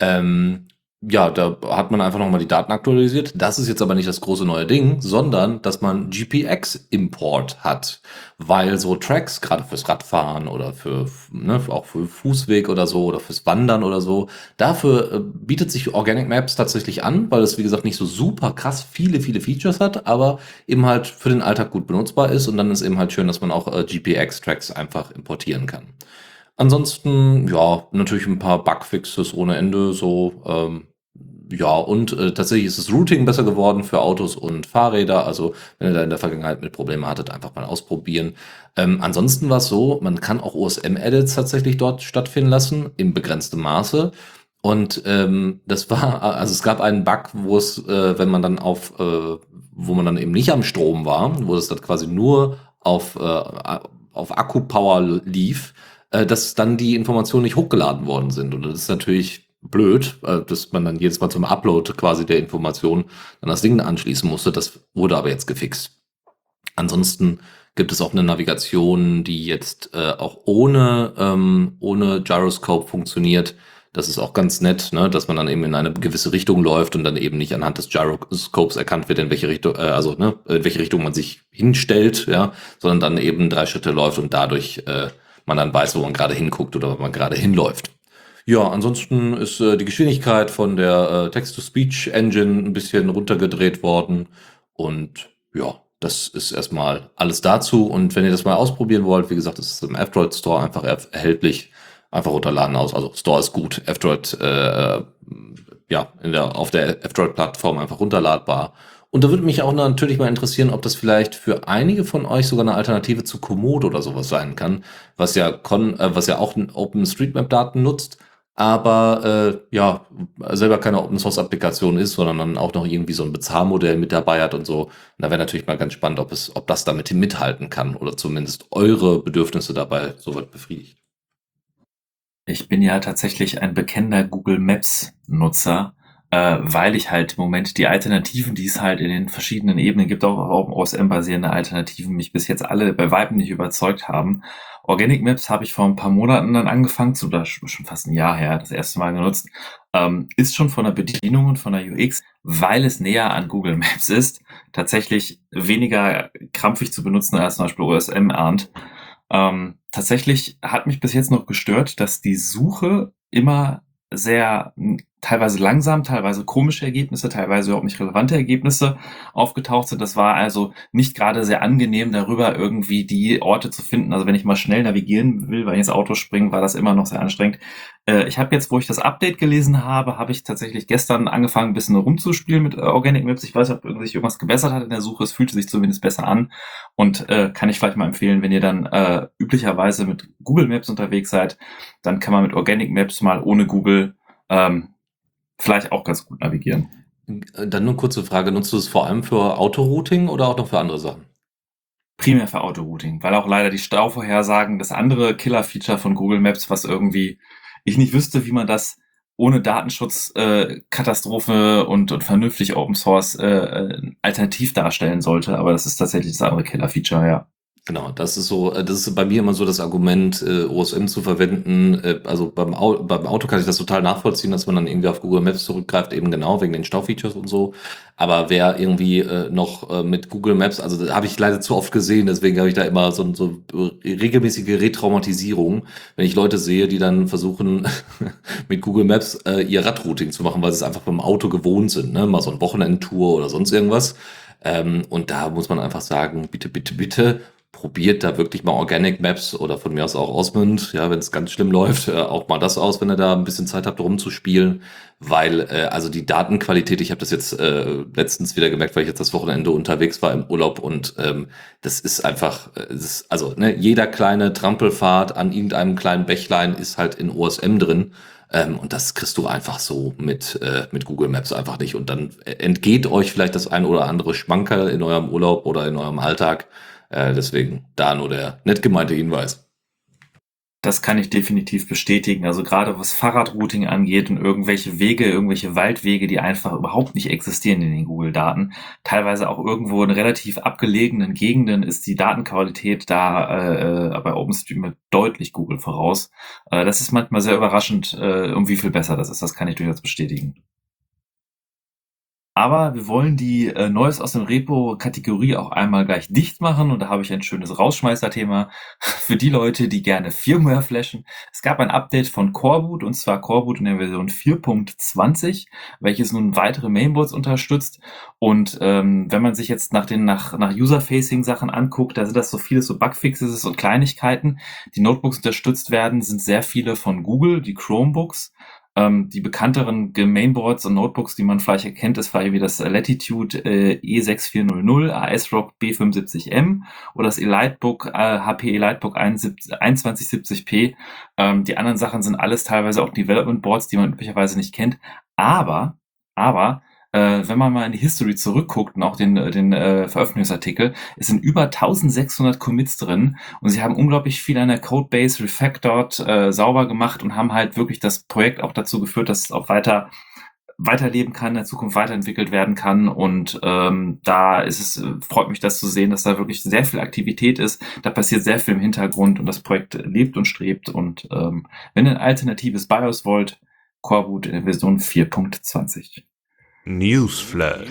ähm, ja, da hat man einfach nochmal die Daten aktualisiert. Das ist jetzt aber nicht das große neue Ding, sondern dass man GPX-Import hat, weil so Tracks, gerade fürs Radfahren oder für, ne, auch für Fußweg oder so oder fürs Wandern oder so, dafür äh, bietet sich Organic Maps tatsächlich an, weil es, wie gesagt, nicht so super krass viele, viele Features hat, aber eben halt für den Alltag gut benutzbar ist und dann ist eben halt schön, dass man auch äh, GPX-Tracks einfach importieren kann. Ansonsten, ja, natürlich ein paar Bugfixes ohne Ende, so, ähm, ja, und äh, tatsächlich ist das Routing besser geworden für Autos und Fahrräder. Also, wenn ihr da in der Vergangenheit mit Problemen hattet, einfach mal ausprobieren. Ähm, ansonsten war es so, man kann auch OSM-Edits tatsächlich dort stattfinden lassen, im begrenzten Maße. Und ähm, das war, also es gab einen Bug, wo es, äh, wenn man dann auf, äh, wo man dann eben nicht am Strom war, wo es dann quasi nur auf, äh, auf Akku-Power lief, äh, dass dann die Informationen nicht hochgeladen worden sind. Und das ist natürlich blöd, äh, dass man dann jedes Mal zum Upload quasi der Information dann das Ding anschließen musste. Das wurde aber jetzt gefixt. Ansonsten gibt es auch eine Navigation, die jetzt äh, auch ohne, ähm, ohne Gyroscope funktioniert. Das ist auch ganz nett, ne, dass man dann eben in eine gewisse Richtung läuft und dann eben nicht anhand des Gyroscopes erkannt wird, in welche Richtung, äh, also ne, in welche Richtung man sich hinstellt, ja, sondern dann eben drei Schritte läuft und dadurch äh, man dann weiß, wo man gerade hinguckt oder wo man gerade hinläuft. Ja, ansonsten ist äh, die Geschwindigkeit von der äh, Text-to-Speech-Engine ein bisschen runtergedreht worden. Und ja, das ist erstmal alles dazu. Und wenn ihr das mal ausprobieren wollt, wie gesagt, ist es im F-Droid Store einfach er erhältlich. Einfach runterladen aus. Also Store ist gut. F-Droid, äh, ja, in der, auf der F-Droid-Plattform einfach runterladbar. Und da würde mich auch natürlich mal interessieren, ob das vielleicht für einige von euch sogar eine Alternative zu Komodo oder sowas sein kann, was ja, Con, äh, was ja auch OpenStreetMap-Daten nutzt aber äh, ja, selber keine Open Source Applikation ist, sondern dann auch noch irgendwie so ein Bezahlmodell mit dabei hat und so. Da wäre natürlich mal ganz spannend, ob es, ob das damit mithalten kann oder zumindest eure Bedürfnisse dabei soweit befriedigt. Ich bin ja tatsächlich ein bekennender Google Maps Nutzer, äh, weil ich halt im Moment die Alternativen, die es halt in den verschiedenen Ebenen gibt, auch auf OSM basierende Alternativen, mich bis jetzt alle bei Weitem nicht überzeugt haben. Organic Maps habe ich vor ein paar Monaten dann angefangen, zu, oder schon fast ein Jahr her, das erste Mal genutzt. Ähm, ist schon von der Bedienung und von der UX, weil es näher an Google Maps ist, tatsächlich weniger krampfig zu benutzen als zum Beispiel OSM ahnt. Ähm, tatsächlich hat mich bis jetzt noch gestört, dass die Suche immer sehr teilweise langsam, teilweise komische Ergebnisse, teilweise überhaupt nicht relevante Ergebnisse aufgetaucht sind. Das war also nicht gerade sehr angenehm, darüber irgendwie die Orte zu finden. Also wenn ich mal schnell navigieren will, weil ich ins Auto springe, war das immer noch sehr anstrengend. Äh, ich habe jetzt, wo ich das Update gelesen habe, habe ich tatsächlich gestern angefangen, ein bisschen rumzuspielen mit äh, Organic Maps. Ich weiß nicht, ob sich irgendwas gebessert hat in der Suche. Es fühlte sich zumindest besser an und äh, kann ich vielleicht mal empfehlen, wenn ihr dann äh, üblicherweise mit Google Maps unterwegs seid, dann kann man mit Organic Maps mal ohne Google ähm, vielleicht auch ganz gut navigieren. Dann nur kurze Frage, nutzt du es vor allem für Autorouting oder auch noch für andere Sachen? Primär für Autorouting, weil auch leider die Stauvorhersagen, das andere Killer-Feature von Google Maps, was irgendwie ich nicht wüsste, wie man das ohne Datenschutz äh, Katastrophe und, und vernünftig Open Source äh, äh alternativ darstellen sollte, aber das ist tatsächlich das andere Killer-Feature, ja. Genau, das ist so, äh, das ist bei mir immer so das Argument, äh, OSM zu verwenden. Äh, also beim, Au beim Auto kann ich das total nachvollziehen, dass man dann irgendwie auf Google Maps zurückgreift, eben genau wegen den Staufeatures und so. Aber wer irgendwie äh, noch äh, mit Google Maps, also habe ich leider zu oft gesehen, deswegen habe ich da immer so, so regelmäßige Retraumatisierung, wenn ich Leute sehe, die dann versuchen, mit Google Maps äh, ihr Radrouting zu machen, weil sie es einfach beim Auto gewohnt sind, ne? Mal so ein Wochenendtour oder sonst irgendwas. Ähm, und da muss man einfach sagen, bitte, bitte, bitte probiert da wirklich mal Organic Maps oder von mir aus auch Osmond, ja, wenn es ganz schlimm läuft, äh, auch mal das aus, wenn ihr da ein bisschen Zeit habt, rumzuspielen, weil äh, also die Datenqualität, ich habe das jetzt äh, letztens wieder gemerkt, weil ich jetzt das Wochenende unterwegs war im Urlaub und ähm, das ist einfach, äh, das ist, also ne, jeder kleine Trampelfahrt an irgendeinem kleinen Bächlein ist halt in OSM drin. Ähm, und das kriegst du einfach so mit, äh, mit Google Maps einfach nicht. Und dann entgeht euch vielleicht das ein oder andere Schmankerl in eurem Urlaub oder in eurem Alltag. Äh, deswegen da nur der nett gemeinte Hinweis. Das kann ich definitiv bestätigen. Also gerade was Fahrradrouting angeht und irgendwelche Wege, irgendwelche Waldwege, die einfach überhaupt nicht existieren in den Google-Daten. Teilweise auch irgendwo in relativ abgelegenen Gegenden ist die Datenqualität da äh, bei OpenStreetMap deutlich Google voraus. Äh, das ist manchmal sehr überraschend, äh, um wie viel besser das ist. Das kann ich durchaus bestätigen. Aber wir wollen die äh, Neues aus dem Repo-Kategorie auch einmal gleich dicht machen und da habe ich ein schönes Rausschmeißer-Thema für die Leute, die gerne Firmware flashen. Es gab ein Update von Coreboot und zwar Coreboot in der Version 4.20, welches nun weitere Mainboards unterstützt. Und ähm, wenn man sich jetzt nach den nach, nach User-Facing-Sachen anguckt, da sind das so viele so Bugfixes und Kleinigkeiten. Die Notebooks unterstützt werden, sind sehr viele von Google, die Chromebooks. Ähm, die bekannteren Mainboards und Notebooks, die man vielleicht erkennt, ist vielleicht wie das Latitude äh, E6400, ASRock B75M oder das Elitebook äh, HP Elitebook 2170p. Ähm, die anderen Sachen sind alles teilweise auch Development Boards, die man üblicherweise nicht kennt. Aber, aber äh, wenn man mal in die History zurückguckt und auch den, äh, den äh, Veröffentlichungsartikel, es sind über 1600 Commits drin und sie haben unglaublich viel an der Codebase refactored, äh, sauber gemacht und haben halt wirklich das Projekt auch dazu geführt, dass es auch weiter weiterleben kann, in der Zukunft weiterentwickelt werden kann. Und ähm, da ist es, äh, freut mich das zu sehen, dass da wirklich sehr viel Aktivität ist. Da passiert sehr viel im Hintergrund und das Projekt lebt und strebt. Und ähm, wenn ihr ein alternatives BIOS wollt, Coreboot in der Version 4.20. Newsflash.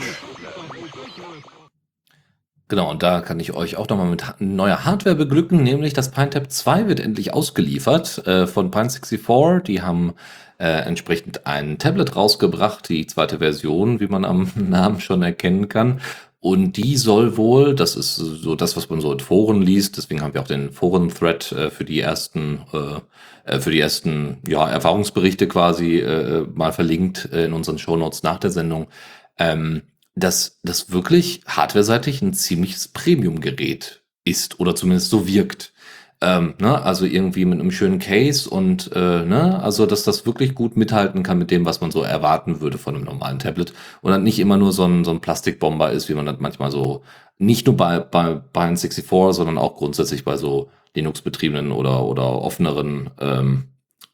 Genau, und da kann ich euch auch nochmal mit neuer Hardware beglücken, nämlich das PineTap 2 wird endlich ausgeliefert äh, von Pine64. Die haben äh, entsprechend ein Tablet rausgebracht, die zweite Version, wie man am Namen schon erkennen kann. Und die soll wohl, das ist so das, was man so in Foren liest, deswegen haben wir auch den Foren-Thread äh, für die ersten, äh, äh für die ersten ja, Erfahrungsberichte quasi äh, mal verlinkt äh, in unseren Shownotes nach der Sendung. Ähm, dass das wirklich hardwareseitig ein ziemliches Premium-Gerät ist oder zumindest so wirkt. Ähm, ne? Also irgendwie mit einem schönen Case und äh, ne? also dass das wirklich gut mithalten kann mit dem, was man so erwarten würde von einem normalen Tablet und dann nicht immer nur so ein, so ein Plastikbomber ist, wie man das manchmal so nicht nur bei, bei, bei 64, sondern auch grundsätzlich bei so Linux-betriebenen oder, oder offeneren ähm,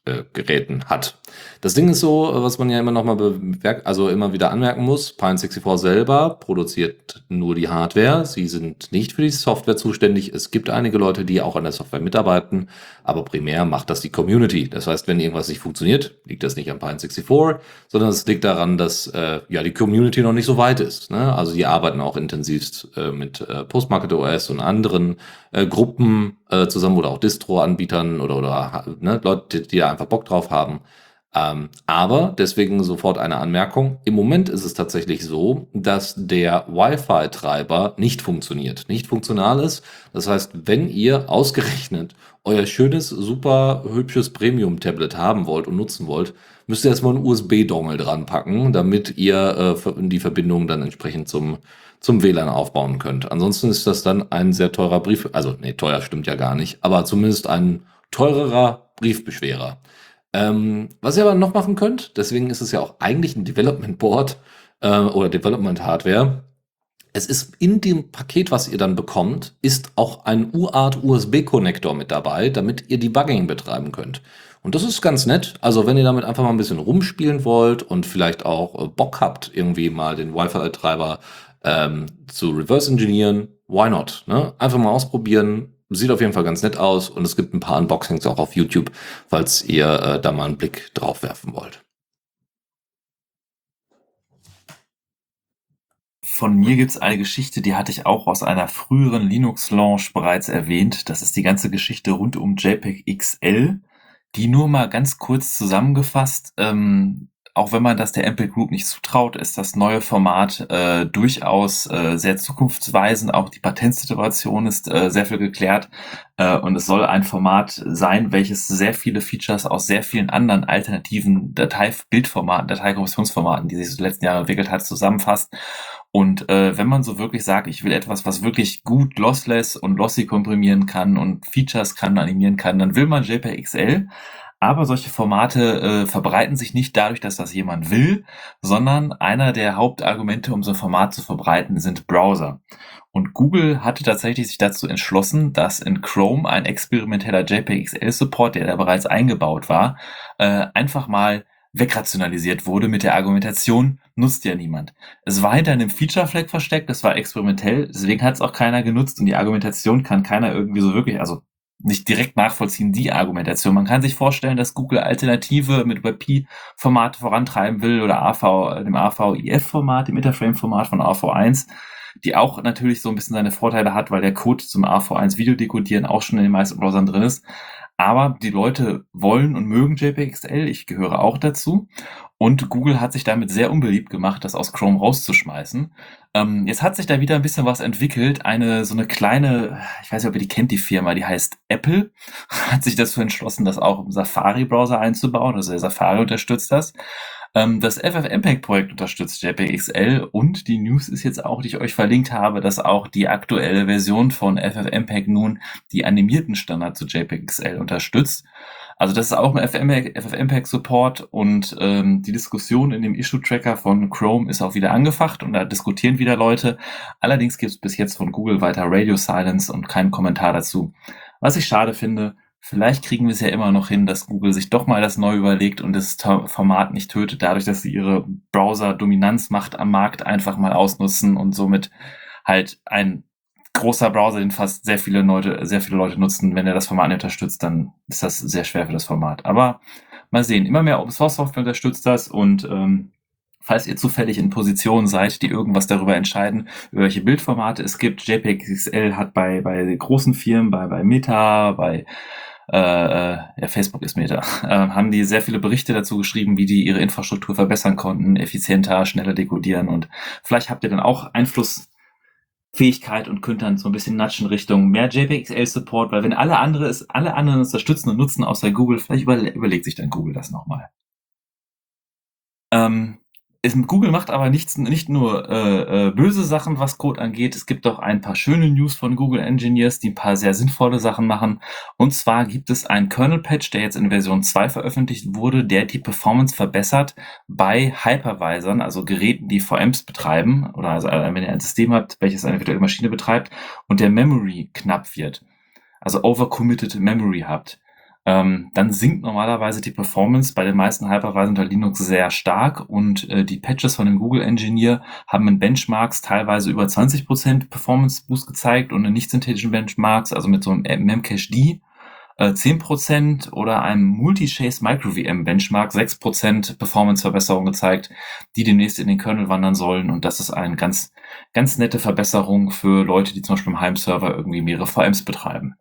äh, Geräten hat. Das Ding ist so, was man ja immer noch mal also immer wieder anmerken muss, Pine64 selber produziert nur die Hardware. Sie sind nicht für die Software zuständig. Es gibt einige Leute, die auch an der Software mitarbeiten, aber primär macht das die Community. Das heißt, wenn irgendwas nicht funktioniert, liegt das nicht an Pine64, sondern es liegt daran, dass äh, ja die Community noch nicht so weit ist. Ne? Also die arbeiten auch intensiv äh, mit äh, Postmarket OS und anderen äh, Gruppen äh, zusammen oder auch Distro-Anbietern oder, oder ne, Leute, die da einfach Bock drauf haben. Ähm, aber deswegen sofort eine Anmerkung. Im Moment ist es tatsächlich so, dass der Wi-Fi-Treiber nicht funktioniert, nicht funktional ist. Das heißt, wenn ihr ausgerechnet euer schönes, super hübsches Premium-Tablet haben wollt und nutzen wollt, müsst ihr erstmal einen USB-Dongle dran packen, damit ihr äh, die Verbindung dann entsprechend zum, zum WLAN aufbauen könnt. Ansonsten ist das dann ein sehr teurer Brief, also nee, teuer stimmt ja gar nicht, aber zumindest ein teurerer Briefbeschwerer. Ähm, was ihr aber noch machen könnt, deswegen ist es ja auch eigentlich ein Development Board äh, oder Development Hardware. Es ist in dem Paket, was ihr dann bekommt, ist auch ein UART USB-Konnektor mit dabei, damit ihr Debugging betreiben könnt. Und das ist ganz nett. Also wenn ihr damit einfach mal ein bisschen rumspielen wollt und vielleicht auch äh, Bock habt, irgendwie mal den Wi-Fi-Treiber ähm, zu reverse engineeren, why not? Ne? Einfach mal ausprobieren, Sieht auf jeden Fall ganz nett aus und es gibt ein paar Unboxings auch auf YouTube, falls ihr äh, da mal einen Blick drauf werfen wollt. Von mir gibt's eine Geschichte, die hatte ich auch aus einer früheren Linux-Launch bereits erwähnt. Das ist die ganze Geschichte rund um JPEG XL, die nur mal ganz kurz zusammengefasst ähm, auch wenn man das der Ample Group nicht zutraut, ist das neue Format äh, durchaus äh, sehr zukunftsweisend. Auch die Patentsituation ist äh, sehr viel geklärt. Äh, und es soll ein Format sein, welches sehr viele Features aus sehr vielen anderen alternativen Datei Bildformaten, Dateikompressionsformaten, die sich in den letzten Jahren entwickelt hat, zusammenfasst. Und äh, wenn man so wirklich sagt, ich will etwas, was wirklich gut lossless und lossy komprimieren kann und Features kann, animieren kann, dann will man JPEG XL. Aber solche Formate äh, verbreiten sich nicht dadurch, dass das jemand will, sondern einer der Hauptargumente, um so ein Format zu verbreiten, sind Browser. Und Google hatte tatsächlich sich dazu entschlossen, dass in Chrome ein experimenteller JPEG-XL-Support, der da bereits eingebaut war, äh, einfach mal wegrationalisiert wurde mit der Argumentation, nutzt ja niemand. Es war hinter einem Feature-Flag versteckt, das war experimentell, deswegen hat es auch keiner genutzt und die Argumentation kann keiner irgendwie so wirklich, also nicht direkt nachvollziehen, die Argumentation. Man kann sich vorstellen, dass Google Alternative mit WebP-Format vorantreiben will oder AV, dem AVIF-Format, dem Interframe-Format von AV1, die auch natürlich so ein bisschen seine Vorteile hat, weil der Code zum AV1 Videodekodieren auch schon in den meisten Browsern drin ist. Aber die Leute wollen und mögen JPXL, ich gehöre auch dazu. Und Google hat sich damit sehr unbeliebt gemacht, das aus Chrome rauszuschmeißen. Ähm, jetzt hat sich da wieder ein bisschen was entwickelt. Eine so eine kleine, ich weiß nicht, ob ihr die kennt, die Firma, die heißt Apple, hat sich dazu entschlossen, das auch im Safari-Browser einzubauen. Also der Safari unterstützt das. Ähm, das FFmpeg-Projekt unterstützt JPXL und die News ist jetzt auch, die ich euch verlinkt habe, dass auch die aktuelle Version von FFmpeg nun die animierten Standard zu JPXL unterstützt. Also das ist auch ein FFmpeg-Support und ähm, die Diskussion in dem Issue-Tracker von Chrome ist auch wieder angefacht und da diskutieren wieder Leute. Allerdings gibt es bis jetzt von Google weiter Radio Silence und keinen Kommentar dazu. Was ich schade finde, Vielleicht kriegen wir es ja immer noch hin, dass Google sich doch mal das neu überlegt und das Format nicht tötet, dadurch, dass sie ihre Browser-Dominanzmacht am Markt einfach mal ausnutzen und somit halt ein großer Browser, den fast sehr viele Leute, sehr viele Leute nutzen, wenn er das Format nicht unterstützt, dann ist das sehr schwer für das Format. Aber mal sehen, immer mehr Open Source Software unterstützt das und ähm, falls ihr zufällig in Positionen seid, die irgendwas darüber entscheiden, über welche Bildformate es gibt, JPEG XL hat bei, bei großen Firmen, bei, bei Meta, bei äh, äh, ja, Facebook ist Meta, äh, haben die sehr viele Berichte dazu geschrieben, wie die ihre Infrastruktur verbessern konnten, effizienter, schneller dekodieren und vielleicht habt ihr dann auch Einflussfähigkeit und könnt dann so ein bisschen natschen Richtung mehr JPXL-Support, weil wenn alle andere es, alle anderen unterstützen und nutzen außer Google, vielleicht überlegt sich dann Google das nochmal. Ähm, Google macht aber nichts, nicht nur äh, äh, böse Sachen, was Code angeht. Es gibt auch ein paar schöne News von Google Engineers, die ein paar sehr sinnvolle Sachen machen. Und zwar gibt es einen Kernel-Patch, der jetzt in Version 2 veröffentlicht wurde, der die Performance verbessert bei Hypervisern, also Geräten, die VMs betreiben, oder also äh, wenn ihr ein System habt, welches eine virtuelle Maschine betreibt und der Memory knapp wird. Also overcommitted Memory habt ähm, dann sinkt normalerweise die Performance bei den meisten Hypervisor unter Linux sehr stark und äh, die Patches von dem Google Engineer haben in Benchmarks teilweise über 20% Performance Boost gezeigt und in nicht synthetischen Benchmarks, also mit so einem Memcache-D, äh, 10% oder einem Multi-Chase Micro-VM Benchmark 6% Performance-Verbesserung gezeigt, die demnächst in den Kernel wandern sollen. Und das ist eine ganz, ganz nette Verbesserung für Leute, die zum Beispiel im Heimserver irgendwie mehrere VMs betreiben.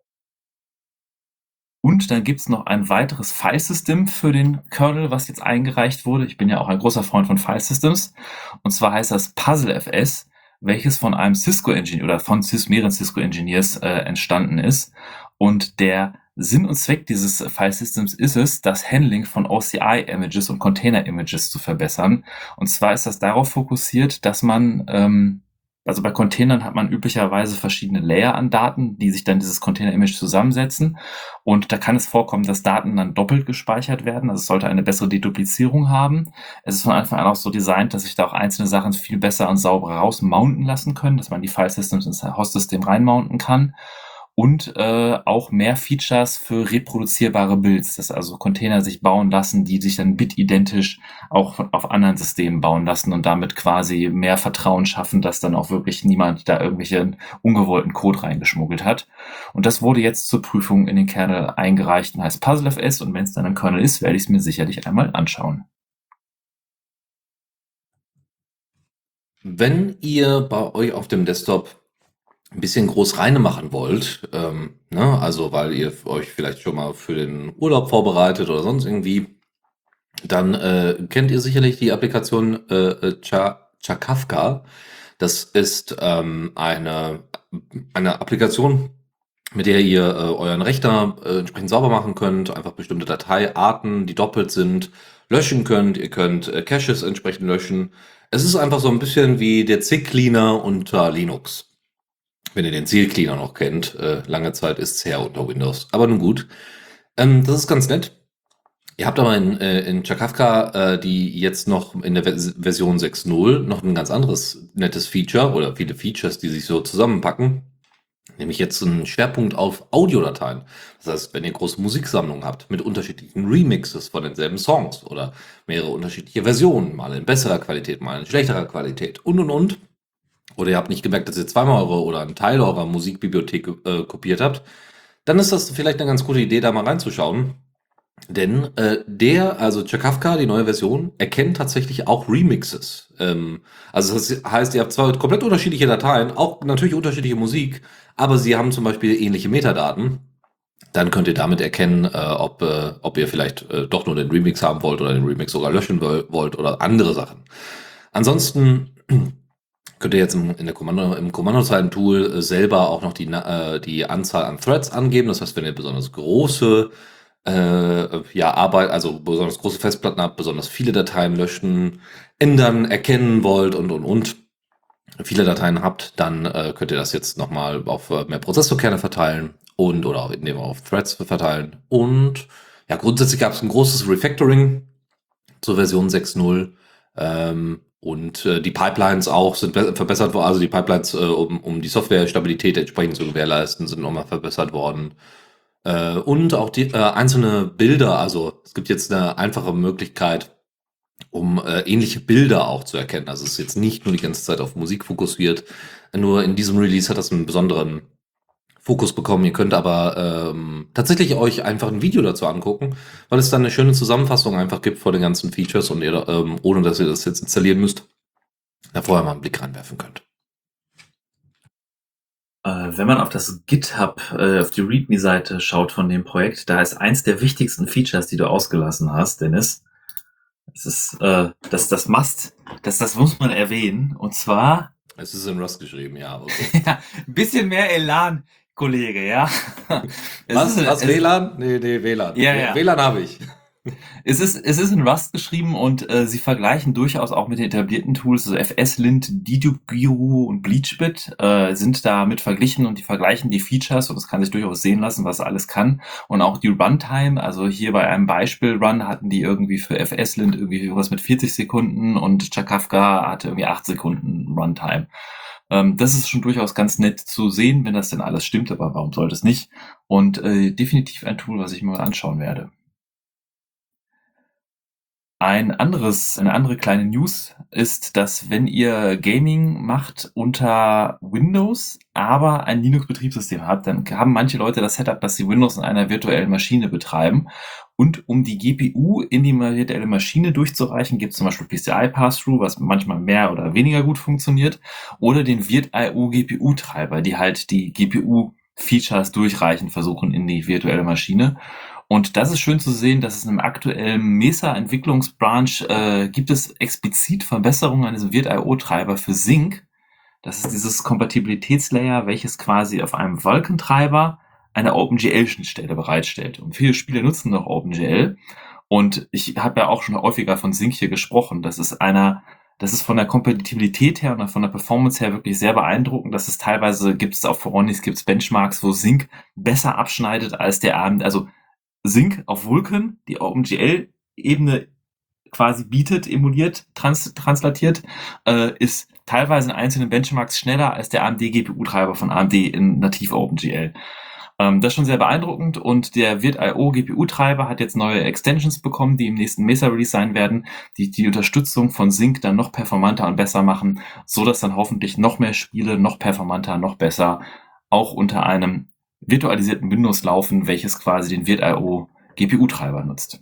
Und dann gibt's noch ein weiteres Filesystem für den Kernel, was jetzt eingereicht wurde. Ich bin ja auch ein großer Freund von Filesystems. Und zwar heißt das PuzzleFS, welches von einem Cisco-Engineer oder von mehreren Cisco-Engineers äh, entstanden ist. Und der Sinn und Zweck dieses Filesystems ist es, das Handling von OCI-Images und Container-Images zu verbessern. Und zwar ist das darauf fokussiert, dass man ähm, also bei Containern hat man üblicherweise verschiedene Layer an Daten, die sich dann dieses Container-Image zusammensetzen. Und da kann es vorkommen, dass Daten dann doppelt gespeichert werden. Also es sollte eine bessere Deduplizierung haben. Es ist von Anfang an auch so designt, dass sich da auch einzelne Sachen viel besser und sauberer rausmounten lassen können, dass man die File-Systems ins Host-System reinmounten kann und äh, auch mehr Features für reproduzierbare Builds, dass also Container sich bauen lassen, die sich dann bitidentisch auch auf anderen Systemen bauen lassen und damit quasi mehr Vertrauen schaffen, dass dann auch wirklich niemand da irgendwelchen ungewollten Code reingeschmuggelt hat. Und das wurde jetzt zur Prüfung in den Kernel eingereicht und heißt PuzzleFS und wenn es dann im Kernel ist, werde ich es mir sicherlich einmal anschauen. Wenn ihr bei euch auf dem Desktop ein bisschen groß reine machen wollt, ähm, ne, also weil ihr euch vielleicht schon mal für den Urlaub vorbereitet oder sonst irgendwie, dann äh, kennt ihr sicherlich die Applikation äh, äh Chakafka. Das ist ähm, eine, eine Applikation, mit der ihr äh, euren Rechner äh, entsprechend sauber machen könnt, einfach bestimmte Dateiarten, die doppelt sind, löschen könnt. Ihr könnt äh, Caches entsprechend löschen. Es ist einfach so ein bisschen wie der C-Cleaner unter Linux wenn ihr den Seal noch kennt. Äh, lange Zeit ist es her unter Windows. Aber nun gut. Ähm, das ist ganz nett. Ihr habt aber in, äh, in Chakafka, äh, die jetzt noch in der Version 6.0 noch ein ganz anderes nettes Feature oder viele Features, die sich so zusammenpacken. Nämlich jetzt einen Schwerpunkt auf Audiodateien. Das heißt, wenn ihr große Musiksammlungen habt mit unterschiedlichen Remixes von denselben Songs oder mehrere unterschiedliche Versionen, mal in besserer Qualität, mal in schlechterer Qualität und und und, oder ihr habt nicht gemerkt, dass ihr zweimal eure oder einen Teil eurer Musikbibliothek äh, kopiert habt, dann ist das vielleicht eine ganz gute Idee, da mal reinzuschauen. Denn äh, der, also Chakafka, die neue Version, erkennt tatsächlich auch Remixes. Ähm, also das heißt, ihr habt zwar komplett unterschiedliche Dateien, auch natürlich unterschiedliche Musik, aber sie haben zum Beispiel ähnliche Metadaten. Dann könnt ihr damit erkennen, äh, ob, äh, ob ihr vielleicht äh, doch nur den Remix haben wollt oder den Remix sogar löschen wollt oder andere Sachen. Ansonsten könnt ihr jetzt im, in der Kommando, im Kommandozeilen-Tool äh, selber auch noch die, äh, die Anzahl an Threads angeben. Das heißt, wenn ihr besonders große äh, ja, Arbeit, also besonders große Festplatten habt, besonders viele Dateien löschen, ändern, erkennen wollt und und und viele Dateien habt, dann äh, könnt ihr das jetzt nochmal auf äh, mehr Prozessorkerne verteilen und oder auch, indem auf Threads verteilen. Und ja, grundsätzlich gab es ein großes Refactoring zur Version 6.0. Ähm, und äh, die Pipelines auch sind verbessert worden, also die Pipelines, äh, um, um die Softwarestabilität entsprechend zu gewährleisten, sind nochmal verbessert worden. Äh, und auch die äh, einzelne Bilder, also es gibt jetzt eine einfache Möglichkeit, um äh, ähnliche Bilder auch zu erkennen. Also es ist jetzt nicht nur die ganze Zeit auf Musik fokussiert, nur in diesem Release hat das einen besonderen Fokus bekommen. Ihr könnt aber ähm, tatsächlich euch einfach ein Video dazu angucken, weil es dann eine schöne Zusammenfassung einfach gibt vor den ganzen Features und ihr, ähm, ohne dass ihr das jetzt installieren müsst, da vorher mal einen Blick reinwerfen könnt. Äh, wenn man auf das GitHub, äh, auf die README-Seite schaut von dem Projekt, da ist eins der wichtigsten Features, die du ausgelassen hast, Dennis. Das ist, äh, das, das Must, das, das muss man erwähnen. Und zwar. Es ist in Rust geschrieben, ja. Okay. ja, ein bisschen mehr Elan, Kollege, ja. was, ist, was WLAN? Nee, nee, WLAN. Ja, ja. WLAN habe ich. Es ist, es ist in Rust geschrieben und äh, sie vergleichen durchaus auch mit den etablierten Tools, also FS-Lint, Dedupe-Guru und Bleachbit äh, sind da mit verglichen und die vergleichen die Features und das kann sich durchaus sehen lassen, was alles kann. Und auch die Runtime, also hier bei einem Beispiel-Run hatten die irgendwie für FS-Lint irgendwie was mit 40 Sekunden und Chakafka hatte irgendwie 8 Sekunden Runtime. Ähm, das ist schon durchaus ganz nett zu sehen, wenn das denn alles stimmt, aber warum sollte es nicht? Und äh, definitiv ein Tool, was ich mir mal anschauen werde. Ein anderes, eine andere kleine News ist, dass wenn ihr Gaming macht unter Windows, aber ein Linux-Betriebssystem habt, dann haben manche Leute das Setup, dass sie Windows in einer virtuellen Maschine betreiben. Und um die GPU in die virtuelle Maschine durchzureichen, gibt es zum Beispiel PCI Pass-Through, was manchmal mehr oder weniger gut funktioniert, oder den Virt.io GPU-Treiber, die halt die GPU-Features durchreichen versuchen in die virtuelle Maschine. Und das ist schön zu sehen, dass es im aktuellen Mesa-Entwicklungsbranch äh, gibt es explizit Verbesserungen an diesem Virt.io-Treiber für Sync. Das ist dieses Kompatibilitätslayer, welches quasi auf einem Wolkentreiber eine OpenGL-Schnittstelle bereitstellt. Und viele Spiele nutzen noch OpenGL. Und ich habe ja auch schon häufiger von Sync hier gesprochen. Das ist einer, das ist von der Kompatibilität her und von der Performance her wirklich sehr beeindruckend. Das ist teilweise, gibt es auf Foronix, gibt es Benchmarks, wo Sync besser abschneidet als der Abend. Also Sync auf Vulkan, die OpenGL-Ebene quasi bietet, emuliert, trans translatiert, äh, ist teilweise in einzelnen Benchmarks schneller als der AMD-GPU-Treiber von AMD in nativ OpenGL. Ähm, das ist schon sehr beeindruckend und der Virt.io GPU-Treiber hat jetzt neue Extensions bekommen, die im nächsten Mesa-Release sein werden, die die Unterstützung von Sync dann noch performanter und besser machen, so dass dann hoffentlich noch mehr Spiele noch performanter, noch besser auch unter einem virtualisierten Windows laufen, welches quasi den Virt.io GPU-Treiber nutzt.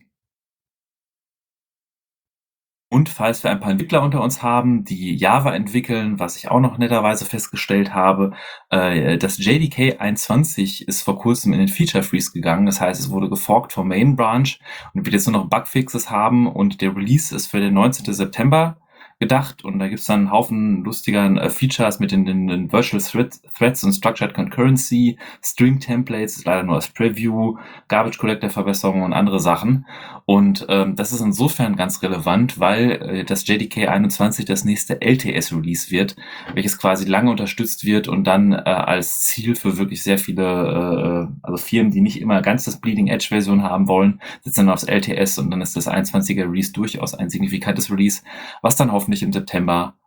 Und falls wir ein paar Entwickler unter uns haben, die Java entwickeln, was ich auch noch netterweise festgestellt habe, äh, das JDK 21 ist vor kurzem in den Feature Freeze gegangen. Das heißt, es wurde geforkt vom Main Branch und wird jetzt nur noch Bugfixes haben und der Release ist für den 19. September gedacht und da gibt's dann einen Haufen lustiger äh, Features mit den, den, den Virtual Thread, Threads und Structured Concurrency, String Templates, leider nur als Preview, Garbage Collector Verbesserungen und andere Sachen. Und ähm, das ist insofern ganz relevant, weil äh, das JDK 21 das nächste LTS Release wird, welches quasi lange unterstützt wird und dann äh, als Ziel für wirklich sehr viele, äh, also Firmen, die nicht immer ganz das Bleeding Edge Version haben wollen, setzen dann aufs LTS und dann ist das 21er Release durchaus ein signifikantes Release, was dann hoffentlich hoffentlich im September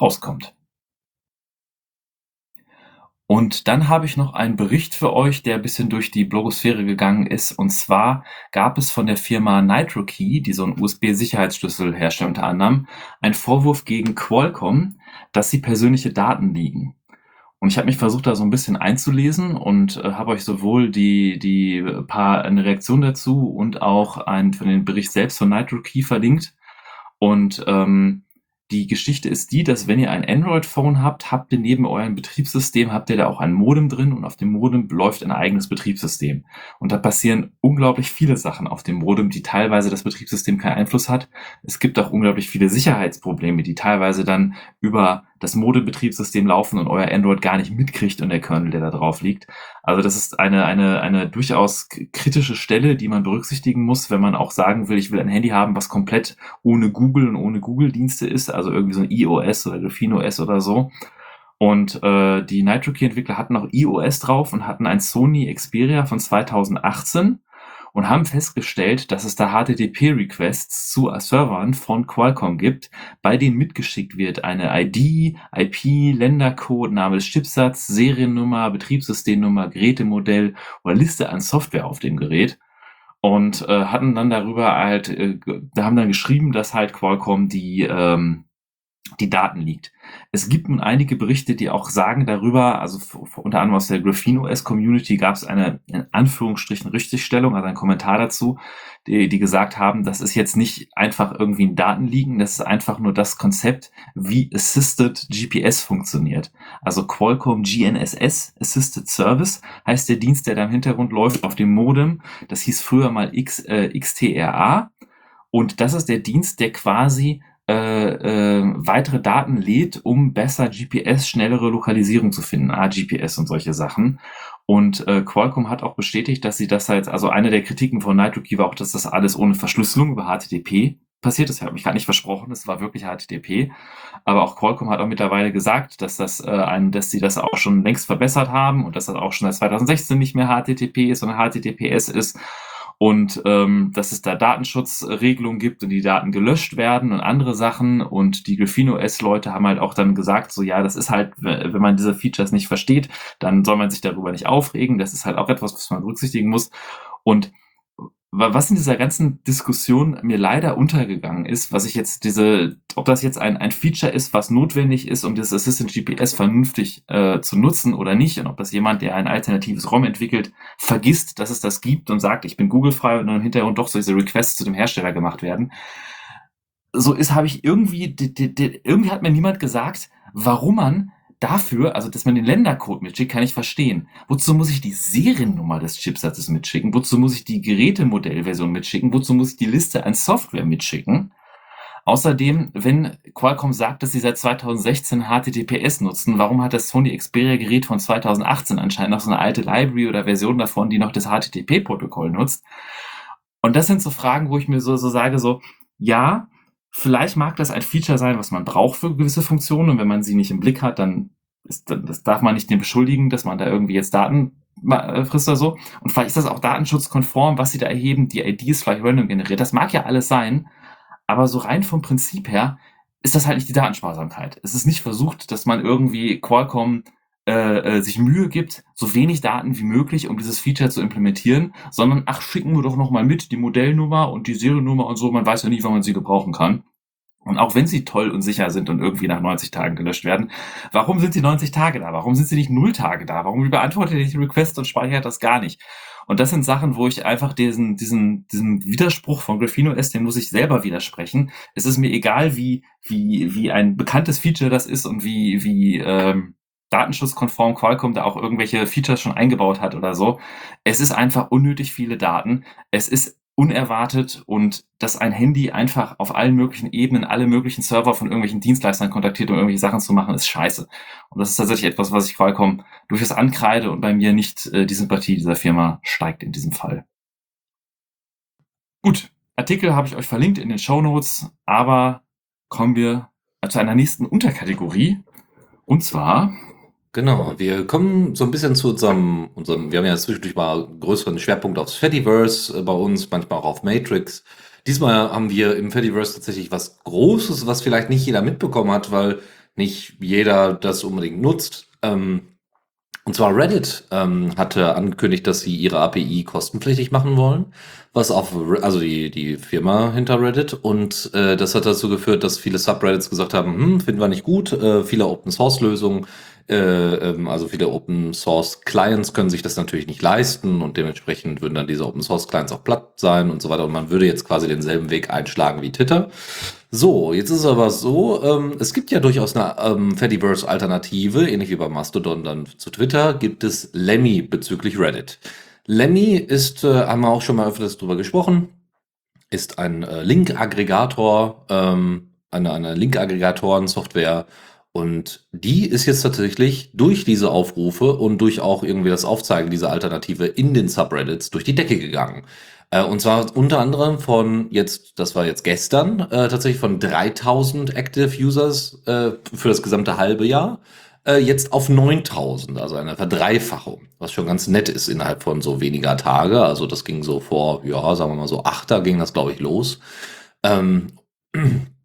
rauskommt. Und dann habe ich noch einen Bericht für euch, der ein bisschen durch die Blogosphäre gegangen ist. Und zwar gab es von der Firma NitroKey, die so einen USB-Sicherheitsschlüssel herstellt unter anderem, einen Vorwurf gegen Qualcomm, dass sie persönliche Daten liegen. Und ich habe mich versucht, da so ein bisschen einzulesen und äh, habe euch sowohl die, die paar eine Reaktion dazu und auch einen von den Bericht selbst von Nitro Key verlinkt. Und ähm, die Geschichte ist die, dass wenn ihr ein Android-Phone habt, habt ihr neben eurem Betriebssystem, habt ihr da auch ein Modem drin und auf dem Modem läuft ein eigenes Betriebssystem. Und da passieren unglaublich viele Sachen auf dem Modem, die teilweise das Betriebssystem keinen Einfluss hat. Es gibt auch unglaublich viele Sicherheitsprobleme, die teilweise dann über das Modem-Betriebssystem laufen und euer Android gar nicht mitkriegt und der Kernel, der da drauf liegt. Also das ist eine, eine, eine durchaus kritische Stelle, die man berücksichtigen muss, wenn man auch sagen will, ich will ein Handy haben, was komplett ohne Google und ohne Google-Dienste ist, also irgendwie so ein iOS oder DelphineOS oder so. Und äh, die NitroKey-Entwickler hatten auch iOS drauf und hatten ein Sony Xperia von 2018 und haben festgestellt, dass es da HTTP-Requests zu Servern von Qualcomm gibt, bei denen mitgeschickt wird eine ID, IP, Ländercode, Name des Chipsatz, Seriennummer, Betriebssystemnummer, Gerätemodell oder Liste an Software auf dem Gerät und äh, hatten dann darüber halt, äh, da haben dann geschrieben, dass halt Qualcomm die ähm, die Daten liegt. Es gibt nun einige Berichte, die auch sagen darüber, also unter anderem aus der Graphene OS Community gab es eine in Anführungsstrichen Richtigstellung, also ein Kommentar dazu, die, die gesagt haben, das ist jetzt nicht einfach irgendwie in Daten liegen, das ist einfach nur das Konzept, wie Assisted GPS funktioniert. Also Qualcomm GNSS Assisted Service heißt der Dienst, der da im Hintergrund läuft auf dem Modem. Das hieß früher mal X, äh, XTRA. Und das ist der Dienst, der quasi äh, äh, weitere Daten lädt, um besser GPS, schnellere Lokalisierung zu finden, AGPS und solche Sachen. Und äh, Qualcomm hat auch bestätigt, dass sie das halt, also eine der Kritiken von NitroKey war auch, dass das alles ohne Verschlüsselung über HTTP passiert ist. Ich habe mich gar nicht versprochen, es war wirklich HTTP. Aber auch Qualcomm hat auch mittlerweile gesagt, dass das äh, ein, dass sie das auch schon längst verbessert haben und dass das auch schon seit 2016 nicht mehr HTTP ist, sondern HTTPS ist und ähm, dass es da Datenschutzregelungen gibt und die Daten gelöscht werden und andere Sachen. Und die Graphene OS-Leute haben halt auch dann gesagt, so ja, das ist halt, wenn man diese Features nicht versteht, dann soll man sich darüber nicht aufregen. Das ist halt auch etwas, was man berücksichtigen muss. Und was in dieser ganzen Diskussion mir leider untergegangen ist, was ich jetzt diese, ob das jetzt ein, ein Feature ist, was notwendig ist, um das Assistant GPS vernünftig äh, zu nutzen oder nicht, und ob das jemand, der ein alternatives ROM entwickelt, vergisst, dass es das gibt und sagt, ich bin Google-frei und dann hinterher und doch so diese Requests zu dem Hersteller gemacht werden. So ist, habe ich irgendwie, die, die, die, irgendwie hat mir niemand gesagt, warum man dafür, also dass man den Ländercode mitschickt, kann ich verstehen. Wozu muss ich die Seriennummer des Chipsatzes mitschicken? Wozu muss ich die Gerätemodellversion mitschicken? Wozu muss ich die Liste an Software mitschicken? Außerdem, wenn Qualcomm sagt, dass sie seit 2016 HTTPS nutzen, warum hat das Sony Xperia Gerät von 2018 anscheinend noch so eine alte Library oder Version davon, die noch das HTTP-Protokoll nutzt? Und das sind so Fragen, wo ich mir so, so sage, so, ja, Vielleicht mag das ein Feature sein, was man braucht für gewisse Funktionen und wenn man sie nicht im Blick hat, dann ist, das darf man nicht den beschuldigen, dass man da irgendwie jetzt Daten frisst oder so. Und vielleicht ist das auch datenschutzkonform, was sie da erheben, die ID ist vielleicht random generiert. Das mag ja alles sein, aber so rein vom Prinzip her ist das halt nicht die Datensparsamkeit. Es ist nicht versucht, dass man irgendwie Qualcomm äh, äh, sich Mühe gibt, so wenig Daten wie möglich, um dieses Feature zu implementieren, sondern ach, schicken wir doch nochmal mit die Modellnummer und die Seriennummer und so, man weiß ja nie, wann man sie gebrauchen kann. Und auch wenn sie toll und sicher sind und irgendwie nach 90 Tagen gelöscht werden, warum sind sie 90 Tage da? Warum sind sie nicht 0 Tage da? Warum beantwortet ihr die Request und speichert das gar nicht? Und das sind Sachen, wo ich einfach diesen, diesen, diesen Widerspruch von Graphene OS, den muss ich selber widersprechen. Es ist mir egal, wie, wie, wie ein bekanntes Feature das ist und wie, wie, ähm, datenschutzkonform Qualcomm da auch irgendwelche Features schon eingebaut hat oder so. Es ist einfach unnötig viele Daten. Es ist unerwartet und dass ein Handy einfach auf allen möglichen Ebenen alle möglichen Server von irgendwelchen Dienstleistern kontaktiert, um irgendwelche Sachen zu machen, ist scheiße. Und das ist tatsächlich etwas, was ich Qualcomm durchaus ankreide und bei mir nicht äh, die Sympathie dieser Firma steigt in diesem Fall. Gut, Artikel habe ich euch verlinkt in den Show Notes, aber kommen wir zu einer nächsten Unterkategorie. Und zwar Genau, wir kommen so ein bisschen zu unserem, unserem wir haben ja zwischendurch mal größeren Schwerpunkt aufs Fediverse äh, bei uns, manchmal auch auf Matrix. Diesmal haben wir im Fediverse tatsächlich was Großes, was vielleicht nicht jeder mitbekommen hat, weil nicht jeder das unbedingt nutzt. Ähm, Und zwar Reddit ähm, hatte angekündigt, dass sie ihre API kostenpflichtig machen wollen, was auf, also die, die Firma hinter Reddit. Und äh, das hat dazu geführt, dass viele Subreddits gesagt haben, hm, finden wir nicht gut, äh, viele Open-Source-Lösungen äh, ähm, also viele Open Source Clients können sich das natürlich nicht leisten und dementsprechend würden dann diese Open Source Clients auch platt sein und so weiter. Und man würde jetzt quasi denselben Weg einschlagen wie Twitter. So, jetzt ist aber so, ähm, es gibt ja durchaus eine ähm, Fediverse-Alternative, ähnlich wie bei Mastodon dann zu Twitter, gibt es Lemmy bezüglich Reddit. Lemmy ist, äh, haben wir auch schon mal öfters drüber gesprochen, ist ein äh, Link-Aggregator, ähm, eine, eine Link-Aggregatoren-Software, und die ist jetzt tatsächlich durch diese Aufrufe und durch auch irgendwie das Aufzeigen dieser Alternative in den Subreddits durch die Decke gegangen. Äh, und zwar unter anderem von jetzt, das war jetzt gestern, äh, tatsächlich von 3000 Active Users äh, für das gesamte halbe Jahr, äh, jetzt auf 9000, also eine Verdreifachung, was schon ganz nett ist innerhalb von so weniger Tage. Also das ging so vor, ja, sagen wir mal so achter ging das, glaube ich, los. Ähm,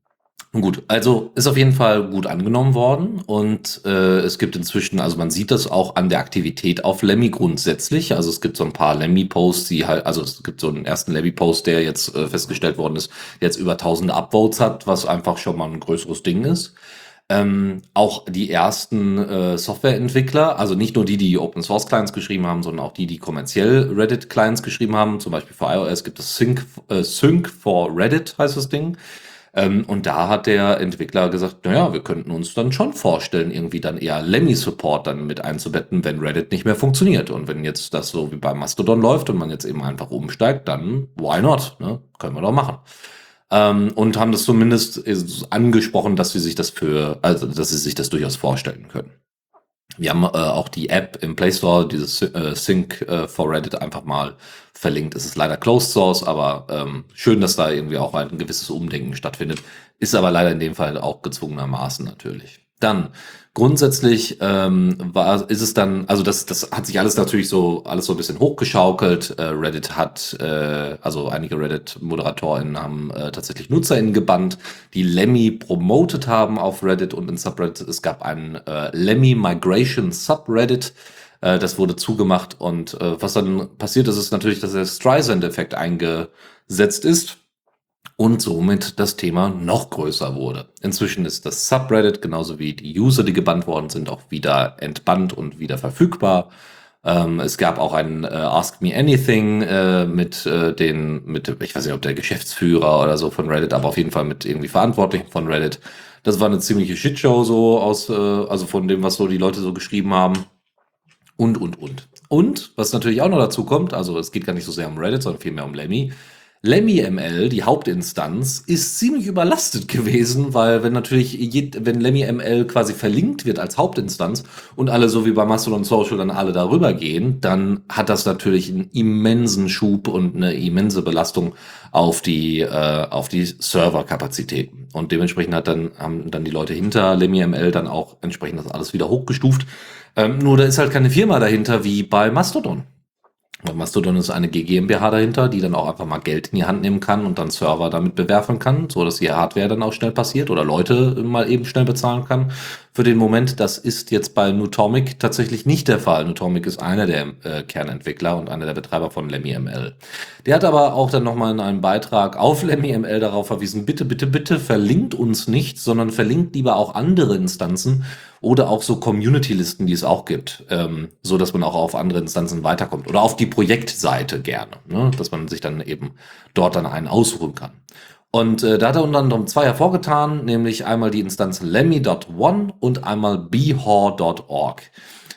Gut, also ist auf jeden Fall gut angenommen worden und äh, es gibt inzwischen, also man sieht das auch an der Aktivität auf Lemmy grundsätzlich. Also es gibt so ein paar Lemmy-Posts, die halt, also es gibt so einen ersten Lemmy-Post, der jetzt äh, festgestellt worden ist, der jetzt über 1000 Upvotes hat, was einfach schon mal ein größeres Ding ist. Ähm, auch die ersten äh, Softwareentwickler, also nicht nur die, die Open Source Clients geschrieben haben, sondern auch die, die kommerziell Reddit Clients geschrieben haben. Zum Beispiel für iOS gibt es Sync, äh, Sync for Reddit heißt das Ding. Ähm, und da hat der Entwickler gesagt, naja, wir könnten uns dann schon vorstellen, irgendwie dann eher Lemmy-Support dann mit einzubetten, wenn Reddit nicht mehr funktioniert. Und wenn jetzt das so wie bei Mastodon läuft und man jetzt eben einfach umsteigt, dann why not? Ne? Können wir doch machen. Ähm, und haben das zumindest angesprochen, dass sie sich das für, also dass sie sich das durchaus vorstellen können. Wir haben äh, auch die App im Play Store, dieses äh, Sync äh, for Reddit einfach mal verlinkt. Es ist leider Closed Source, aber ähm, schön, dass da irgendwie auch ein gewisses Umdenken stattfindet. Ist aber leider in dem Fall auch gezwungenermaßen natürlich. Dann grundsätzlich ähm, war, ist es dann, also das, das hat sich alles natürlich so alles so ein bisschen hochgeschaukelt. Äh, Reddit hat, äh, also einige Reddit-ModeratorInnen haben äh, tatsächlich NutzerInnen gebannt, die Lemmy promotet haben auf Reddit und in Subreddit. Es gab einen äh, Lemmy Migration Subreddit. Äh, das wurde zugemacht und äh, was dann passiert ist, ist natürlich, dass der Streisand-Effekt eingesetzt ist und somit das Thema noch größer wurde. Inzwischen ist das Subreddit genauso wie die User, die gebannt worden sind, auch wieder entbannt und wieder verfügbar. Ähm, es gab auch ein äh, Ask Me Anything äh, mit äh, den, mit, ich weiß nicht, ob der Geschäftsführer oder so von Reddit, aber auf jeden Fall mit irgendwie Verantwortlichen von Reddit. Das war eine ziemliche Shitshow so aus, äh, also von dem, was so die Leute so geschrieben haben. Und, und, und. Und, was natürlich auch noch dazu kommt, also es geht gar nicht so sehr um Reddit, sondern vielmehr um Lemmy. LemmyML, die Hauptinstanz, ist ziemlich überlastet gewesen, weil wenn natürlich, wenn LemmyML quasi verlinkt wird als Hauptinstanz und alle so wie bei Mastodon Social dann alle darüber gehen, dann hat das natürlich einen immensen Schub und eine immense Belastung auf die, äh, auf die Serverkapazitäten. Und dementsprechend hat dann, haben dann die Leute hinter LemmyML dann auch entsprechend das alles wieder hochgestuft. Ähm, nur da ist halt keine Firma dahinter wie bei Mastodon. Mastodon ist eine GmbH dahinter, die dann auch einfach mal Geld in die Hand nehmen kann und dann Server damit bewerfen kann, so dass die Hardware dann auch schnell passiert oder Leute mal eben schnell bezahlen kann. Für den Moment, das ist jetzt bei Nutomic tatsächlich nicht der Fall. Nutomic ist einer der äh, Kernentwickler und einer der Betreiber von LemmyML. Der hat aber auch dann nochmal in einem Beitrag auf LemmyML darauf verwiesen, bitte, bitte, bitte verlinkt uns nicht, sondern verlinkt lieber auch andere Instanzen oder auch so Community-Listen, die es auch gibt, ähm, so dass man auch auf andere Instanzen weiterkommt oder auf die Projektseite gerne, ne? dass man sich dann eben dort dann einen ausruhen kann. Und äh, da hat er unter anderem zwei hervorgetan, nämlich einmal die Instanz lemmy.one und einmal behor.org.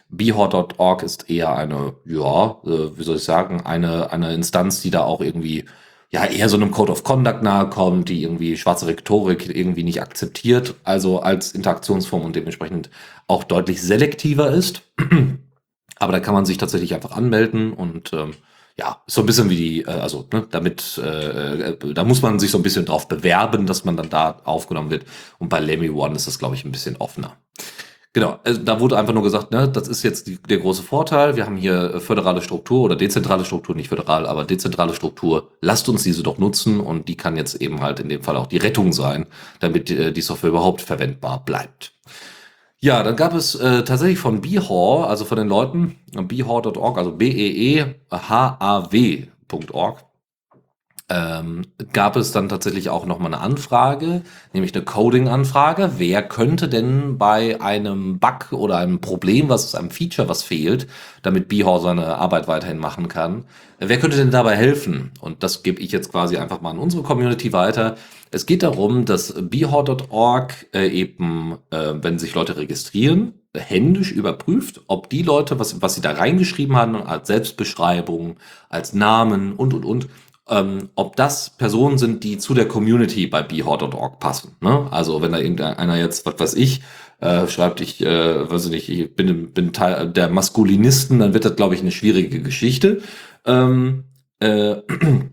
Behor.org ist eher eine, ja, äh, wie soll ich sagen, eine, eine Instanz, die da auch irgendwie ja eher so einem Code of Conduct nahe kommt, die irgendwie schwarze Rhetorik irgendwie nicht akzeptiert, also als Interaktionsform und dementsprechend auch deutlich selektiver ist. Aber da kann man sich tatsächlich einfach anmelden und ähm, ja, so ein bisschen wie die, äh, also ne, damit, äh, äh, da muss man sich so ein bisschen drauf bewerben, dass man dann da aufgenommen wird. Und bei Lemmy One ist das, glaube ich, ein bisschen offener. Genau, also da wurde einfach nur gesagt, ne, das ist jetzt die, der große Vorteil. Wir haben hier äh, föderale Struktur oder dezentrale Struktur, nicht föderal, aber dezentrale Struktur. Lasst uns diese doch nutzen und die kann jetzt eben halt in dem Fall auch die Rettung sein, damit äh, die Software überhaupt verwendbar bleibt. Ja, dann gab es äh, tatsächlich von Behaw, also von den Leuten, behaw.org, also B-E-E-H-A-W.org, ähm, gab es dann tatsächlich auch nochmal eine Anfrage, nämlich eine Coding-Anfrage. Wer könnte denn bei einem Bug oder einem Problem, was einem Feature, was fehlt, damit Behaw seine Arbeit weiterhin machen kann, wer könnte denn dabei helfen? Und das gebe ich jetzt quasi einfach mal an unsere Community weiter. Es geht darum, dass behaw.org äh, eben, äh, wenn sich Leute registrieren, händisch überprüft, ob die Leute, was, was sie da reingeschrieben haben, als Selbstbeschreibung, als Namen und, und, und, ähm, ob das Personen sind, die zu der Community bei behaw.org passen. Ne? Also wenn da irgendeiner jetzt, was weiß ich, äh, schreibt, ich, äh, weiß ich nicht, ich bin, bin Teil der Maskulinisten, dann wird das, glaube ich, eine schwierige Geschichte. Ähm, äh,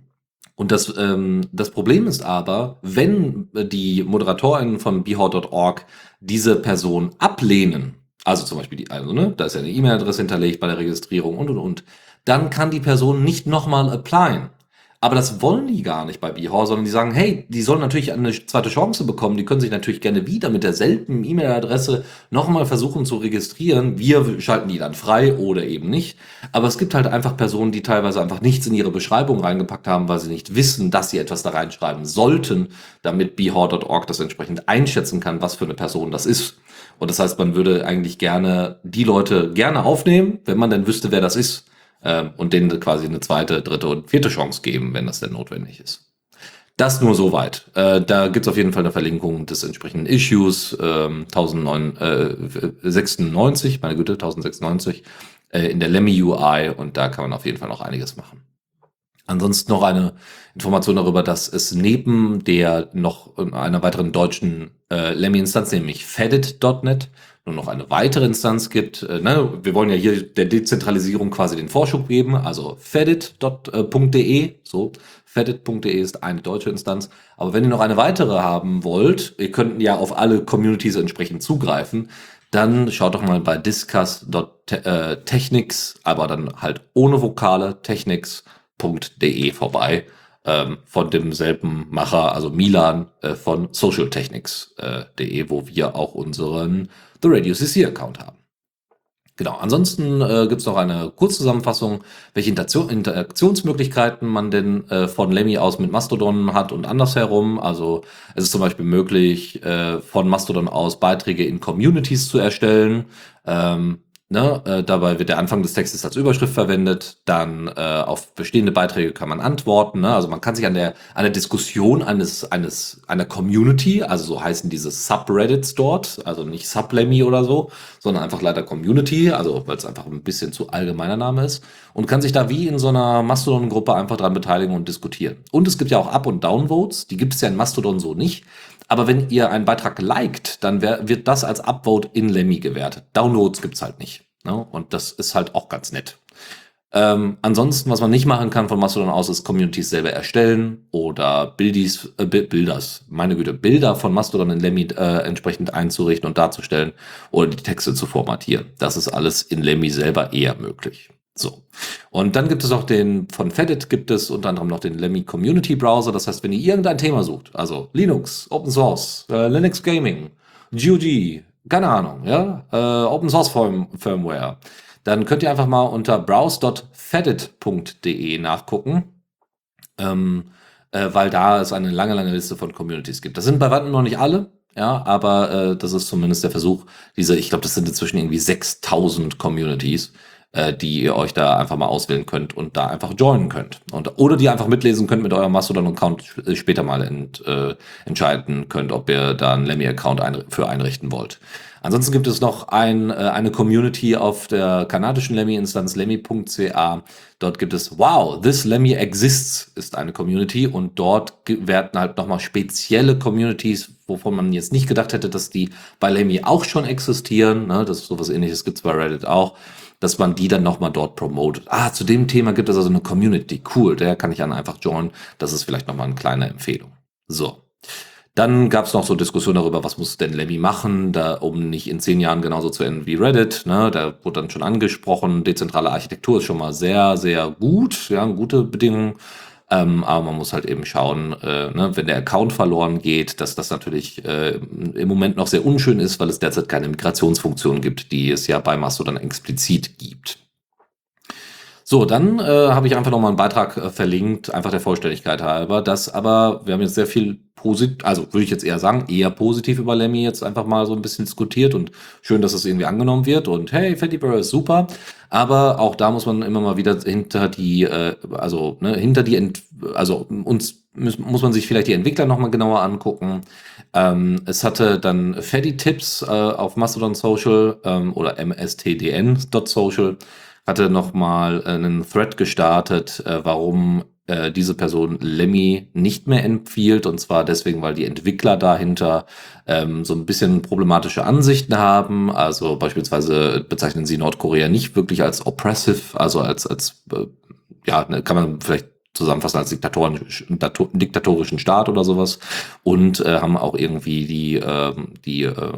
und das, ähm, das Problem ist aber, wenn die ModeratorInnen von behaw.org diese Person ablehnen, also zum Beispiel die, also, ne, da ist ja eine E-Mail-Adresse hinterlegt bei der Registrierung und und und, dann kann die Person nicht nochmal applyen. Aber das wollen die gar nicht bei Bihor, sondern die sagen, hey, die sollen natürlich eine zweite Chance bekommen. Die können sich natürlich gerne wieder mit derselben E-Mail-Adresse nochmal versuchen zu registrieren. Wir schalten die dann frei oder eben nicht. Aber es gibt halt einfach Personen, die teilweise einfach nichts in ihre Beschreibung reingepackt haben, weil sie nicht wissen, dass sie etwas da reinschreiben sollten, damit bihor.org das entsprechend einschätzen kann, was für eine Person das ist. Und das heißt, man würde eigentlich gerne die Leute gerne aufnehmen, wenn man denn wüsste, wer das ist äh, und denen quasi eine zweite, dritte und vierte Chance geben, wenn das denn notwendig ist. Das nur soweit. Äh, da gibt's auf jeden Fall eine Verlinkung des entsprechenden Issues ähm, 1096, meine Güte, 1096 äh, in der Lemmy UI und da kann man auf jeden Fall noch einiges machen. Ansonsten noch eine Information darüber, dass es neben der noch einer weiteren deutschen äh, Lemmy-Instanz, nämlich fedit.net, nur noch eine weitere Instanz gibt. Äh, ne? Wir wollen ja hier der Dezentralisierung quasi den Vorschub geben, also fedit.de, so, fedit.de ist eine deutsche Instanz. Aber wenn ihr noch eine weitere haben wollt, ihr könnt ja auf alle Communities entsprechend zugreifen, dann schaut doch mal bei discuss.technics, aber dann halt ohne Vokale, technics.de vorbei ähm, von demselben Macher, also Milan äh, von socialtechnics.de, äh, wo wir auch unseren The Radio CC Account haben. Genau, ansonsten äh, gibt es noch eine Kurzzusammenfassung, welche Interaktion, Interaktionsmöglichkeiten man denn äh, von Lemmy aus mit Mastodon hat und andersherum. Also es ist zum Beispiel möglich, äh, von Mastodon aus Beiträge in Communities zu erstellen. Ähm, Ne, äh, dabei wird der Anfang des Textes als Überschrift verwendet, dann äh, auf bestehende Beiträge kann man antworten. Ne? Also man kann sich an der, an der Diskussion eines, eines, einer Community, also so heißen diese Subreddits dort, also nicht Sublemmy oder so, sondern einfach leider Community, also weil es einfach ein bisschen zu allgemeiner Name ist, und kann sich da wie in so einer Mastodon-Gruppe einfach dran beteiligen und diskutieren. Und es gibt ja auch Up- und Downvotes, die gibt es ja in Mastodon so nicht. Aber wenn ihr einen Beitrag liked, dann wär, wird das als Upvote in Lemmy gewertet. Downloads gibt's halt nicht. Ne? Und das ist halt auch ganz nett. Ähm, ansonsten, was man nicht machen kann von Mastodon aus, ist Communities selber erstellen oder Bildis, äh, Bilders, meine Güte, Bilder von Mastodon in Lemmy äh, entsprechend einzurichten und darzustellen oder die Texte zu formatieren. Das ist alles in Lemmy selber eher möglich. So. Und dann gibt es auch den, von Fedit gibt es unter anderem noch den Lemmy Community Browser. Das heißt, wenn ihr irgendein Thema sucht, also Linux, Open Source, äh, Linux Gaming, GOG, keine Ahnung, ja, äh, Open Source Firm Firmware, dann könnt ihr einfach mal unter browse.fedit.de nachgucken. Ähm, äh, weil da es eine lange, lange Liste von Communities gibt. Das sind bei weitem noch nicht alle, ja, aber äh, das ist zumindest der Versuch, diese, ich glaube, das sind inzwischen irgendwie 6000 Communities, äh, die ihr euch da einfach mal auswählen könnt und da einfach joinen könnt. Und, oder die einfach mitlesen könnt mit eurem Mastodon-Account äh, später mal ent, äh, entscheiden könnt, ob ihr da einen Lemmy-Account ein, für einrichten wollt. Ansonsten gibt es noch ein, äh, eine Community auf der kanadischen Lemmy-Instanz, lemmy.ca. Dort gibt es, wow, this Lemmy exists, ist eine Community und dort werden halt nochmal spezielle Communities, wovon man jetzt nicht gedacht hätte, dass die bei Lemmy auch schon existieren. Ne? Das ist sowas ähnliches gibt's bei Reddit auch dass man die dann nochmal dort promotet. Ah, zu dem Thema gibt es also eine Community. Cool, der kann ich dann einfach joinen. Das ist vielleicht nochmal eine kleine Empfehlung. So. Dann gab es noch so Diskussionen darüber, was muss denn Lemmy machen, da, um nicht in zehn Jahren genauso zu enden wie Reddit. Ne? Da wurde dann schon angesprochen, dezentrale Architektur ist schon mal sehr, sehr gut, ja, gute Bedingungen. Ähm, aber man muss halt eben schauen, äh, ne, wenn der Account verloren geht, dass das natürlich äh, im Moment noch sehr unschön ist, weil es derzeit keine Migrationsfunktion gibt, die es ja bei Mastodon explizit gibt. So, dann äh, habe ich einfach nochmal einen Beitrag äh, verlinkt, einfach der Vollständigkeit halber. Das aber, wir haben jetzt sehr viel positiv, also würde ich jetzt eher sagen, eher positiv über Lemmy jetzt einfach mal so ein bisschen diskutiert und schön, dass es irgendwie angenommen wird und hey, Fatty Burger ist super. Aber auch da muss man immer mal wieder hinter die, äh, also ne, hinter die, Ent also uns muss, muss man sich vielleicht die Entwickler nochmal genauer angucken. Ähm, es hatte dann Fatty Tips äh, auf Mastodon Social ähm, oder mstdn.social hatte nochmal einen Thread gestartet, äh, warum äh, diese Person Lemmy nicht mehr empfiehlt. Und zwar deswegen, weil die Entwickler dahinter ähm, so ein bisschen problematische Ansichten haben. Also beispielsweise bezeichnen sie Nordkorea nicht wirklich als oppressive, also als, als äh, ja, ne, kann man vielleicht zusammenfassen als diktatorischen, diktatorischen Staat oder sowas und äh, haben auch irgendwie die, äh, die äh,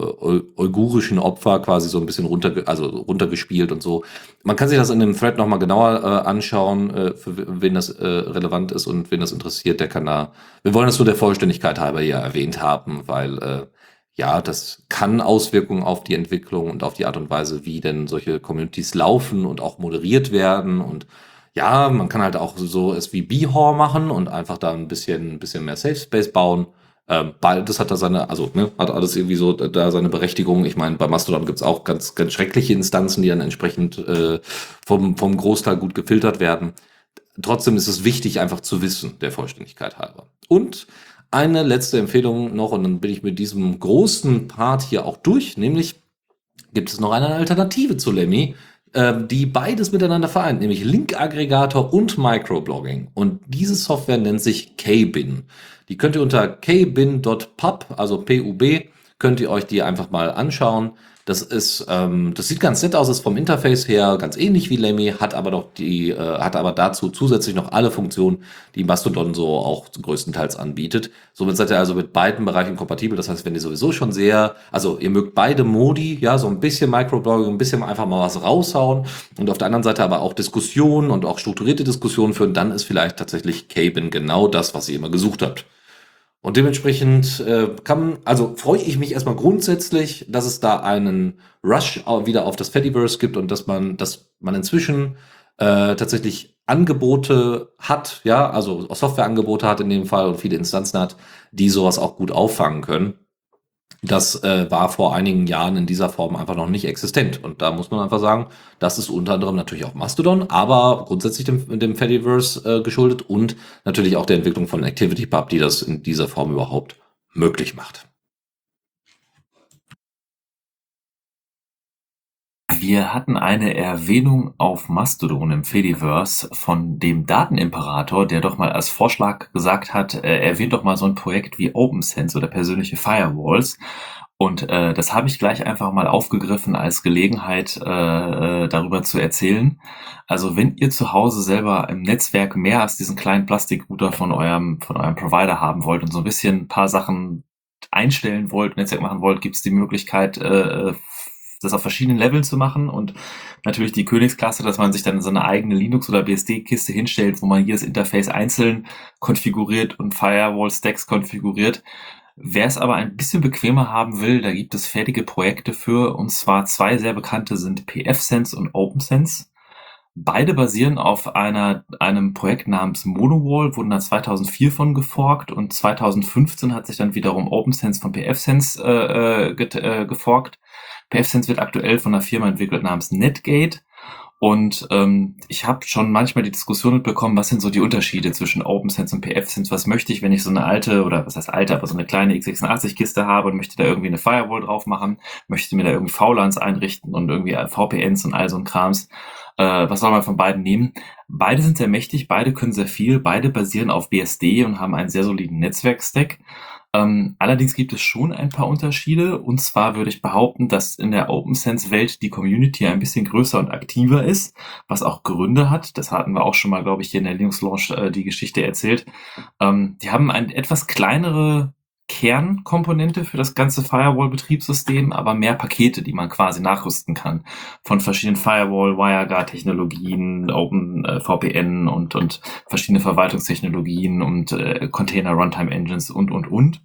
uigurischen Opfer quasi so ein bisschen runter, also runtergespielt und so. Man kann sich das in dem Thread nochmal genauer äh, anschauen, äh, für wen das äh, relevant ist und wen das interessiert, der kann da, wir wollen das nur der Vollständigkeit halber hier erwähnt haben, weil äh, ja, das kann Auswirkungen auf die Entwicklung und auf die Art und Weise, wie denn solche Communities laufen und auch moderiert werden und ja, man kann halt auch so es wie Behor machen und einfach da ein bisschen, ein bisschen mehr Safe Space bauen. Ähm, beides hat da seine, also ne, hat alles irgendwie so da seine Berechtigung. Ich meine, bei Mastodon gibt's auch ganz, ganz schreckliche Instanzen, die dann entsprechend äh, vom, vom Großteil gut gefiltert werden. Trotzdem ist es wichtig, einfach zu wissen, der Vollständigkeit halber. Und eine letzte Empfehlung noch, und dann bin ich mit diesem großen Part hier auch durch, nämlich gibt es noch eine Alternative zu Lemmy, äh, die beides miteinander vereint, nämlich Link-Aggregator und Microblogging. Und diese Software nennt sich Kbin. Die könnt ihr unter kbin.pub, also P-U-B, könnt ihr euch die einfach mal anschauen. Das ist, ähm, das sieht ganz nett aus, ist vom Interface her ganz ähnlich wie Lemmy, hat aber doch die, äh, hat aber dazu zusätzlich noch alle Funktionen, die Mastodon so auch größtenteils anbietet. Somit seid ihr also mit beiden Bereichen kompatibel. Das heißt, wenn ihr sowieso schon sehr, also ihr mögt beide Modi, ja, so ein bisschen Microblogging, ein bisschen einfach mal was raushauen und auf der anderen Seite aber auch Diskussionen und auch strukturierte Diskussionen führen, dann ist vielleicht tatsächlich Cabin genau das, was ihr immer gesucht habt. Und dementsprechend äh, kann, also freue ich mich erstmal grundsätzlich, dass es da einen Rush wieder auf das Fediverse gibt und dass man, dass man inzwischen äh, tatsächlich Angebote hat, ja, also Softwareangebote hat in dem Fall und viele Instanzen hat, die sowas auch gut auffangen können. Das äh, war vor einigen Jahren in dieser Form einfach noch nicht existent. Und da muss man einfach sagen, das ist unter anderem natürlich auch Mastodon, aber grundsätzlich dem, dem Fediverse äh, geschuldet und natürlich auch der Entwicklung von ActivityPub, die das in dieser Form überhaupt möglich macht. Wir hatten eine Erwähnung auf Mastodon im Fediverse von dem Datenimperator, der doch mal als Vorschlag gesagt hat, äh, erwähnt doch mal so ein Projekt wie OpenSense oder persönliche Firewalls. Und äh, das habe ich gleich einfach mal aufgegriffen als Gelegenheit, äh, äh, darüber zu erzählen. Also wenn ihr zu Hause selber im Netzwerk mehr als diesen kleinen Plastikrouter von eurem, von eurem Provider haben wollt und so ein bisschen ein paar Sachen einstellen wollt, Netzwerk machen wollt, gibt es die Möglichkeit, äh, das auf verschiedenen Leveln zu machen und natürlich die Königsklasse, dass man sich dann so eine eigene Linux- oder BSD-Kiste hinstellt, wo man jedes Interface einzeln konfiguriert und Firewall-Stacks konfiguriert. Wer es aber ein bisschen bequemer haben will, da gibt es fertige Projekte für, und zwar zwei sehr bekannte sind PFSense und OpenSense. Beide basieren auf einer, einem Projekt namens Monowall, wurden da 2004 von geforkt und 2015 hat sich dann wiederum OpenSense von PFSense äh, äh, geforkt. PFSense wird aktuell von einer Firma entwickelt namens Netgate. Und ähm, ich habe schon manchmal die Diskussion mitbekommen, was sind so die Unterschiede zwischen OpenSense und PFSense? Was möchte ich, wenn ich so eine alte, oder was heißt alte, aber so eine kleine x86-Kiste habe und möchte da irgendwie eine Firewall drauf machen, möchte mir da irgendwie VLANs einrichten und irgendwie VPNs und all so ein Krams. Äh, was soll man von beiden nehmen? Beide sind sehr mächtig, beide können sehr viel, beide basieren auf BSD und haben einen sehr soliden Netzwerkstack. Ähm, allerdings gibt es schon ein paar Unterschiede. Und zwar würde ich behaupten, dass in der Open Sense Welt die Community ein bisschen größer und aktiver ist, was auch Gründe hat. Das hatten wir auch schon mal, glaube ich, hier in der Linux Launch äh, die Geschichte erzählt. Ähm, die haben eine etwas kleinere Kernkomponente für das ganze Firewall-Betriebssystem, aber mehr Pakete, die man quasi nachrüsten kann. Von verschiedenen Firewall, WireGuard-Technologien, Open äh, und, und verschiedene Verwaltungstechnologien und äh, Container Runtime Engines und, und, und.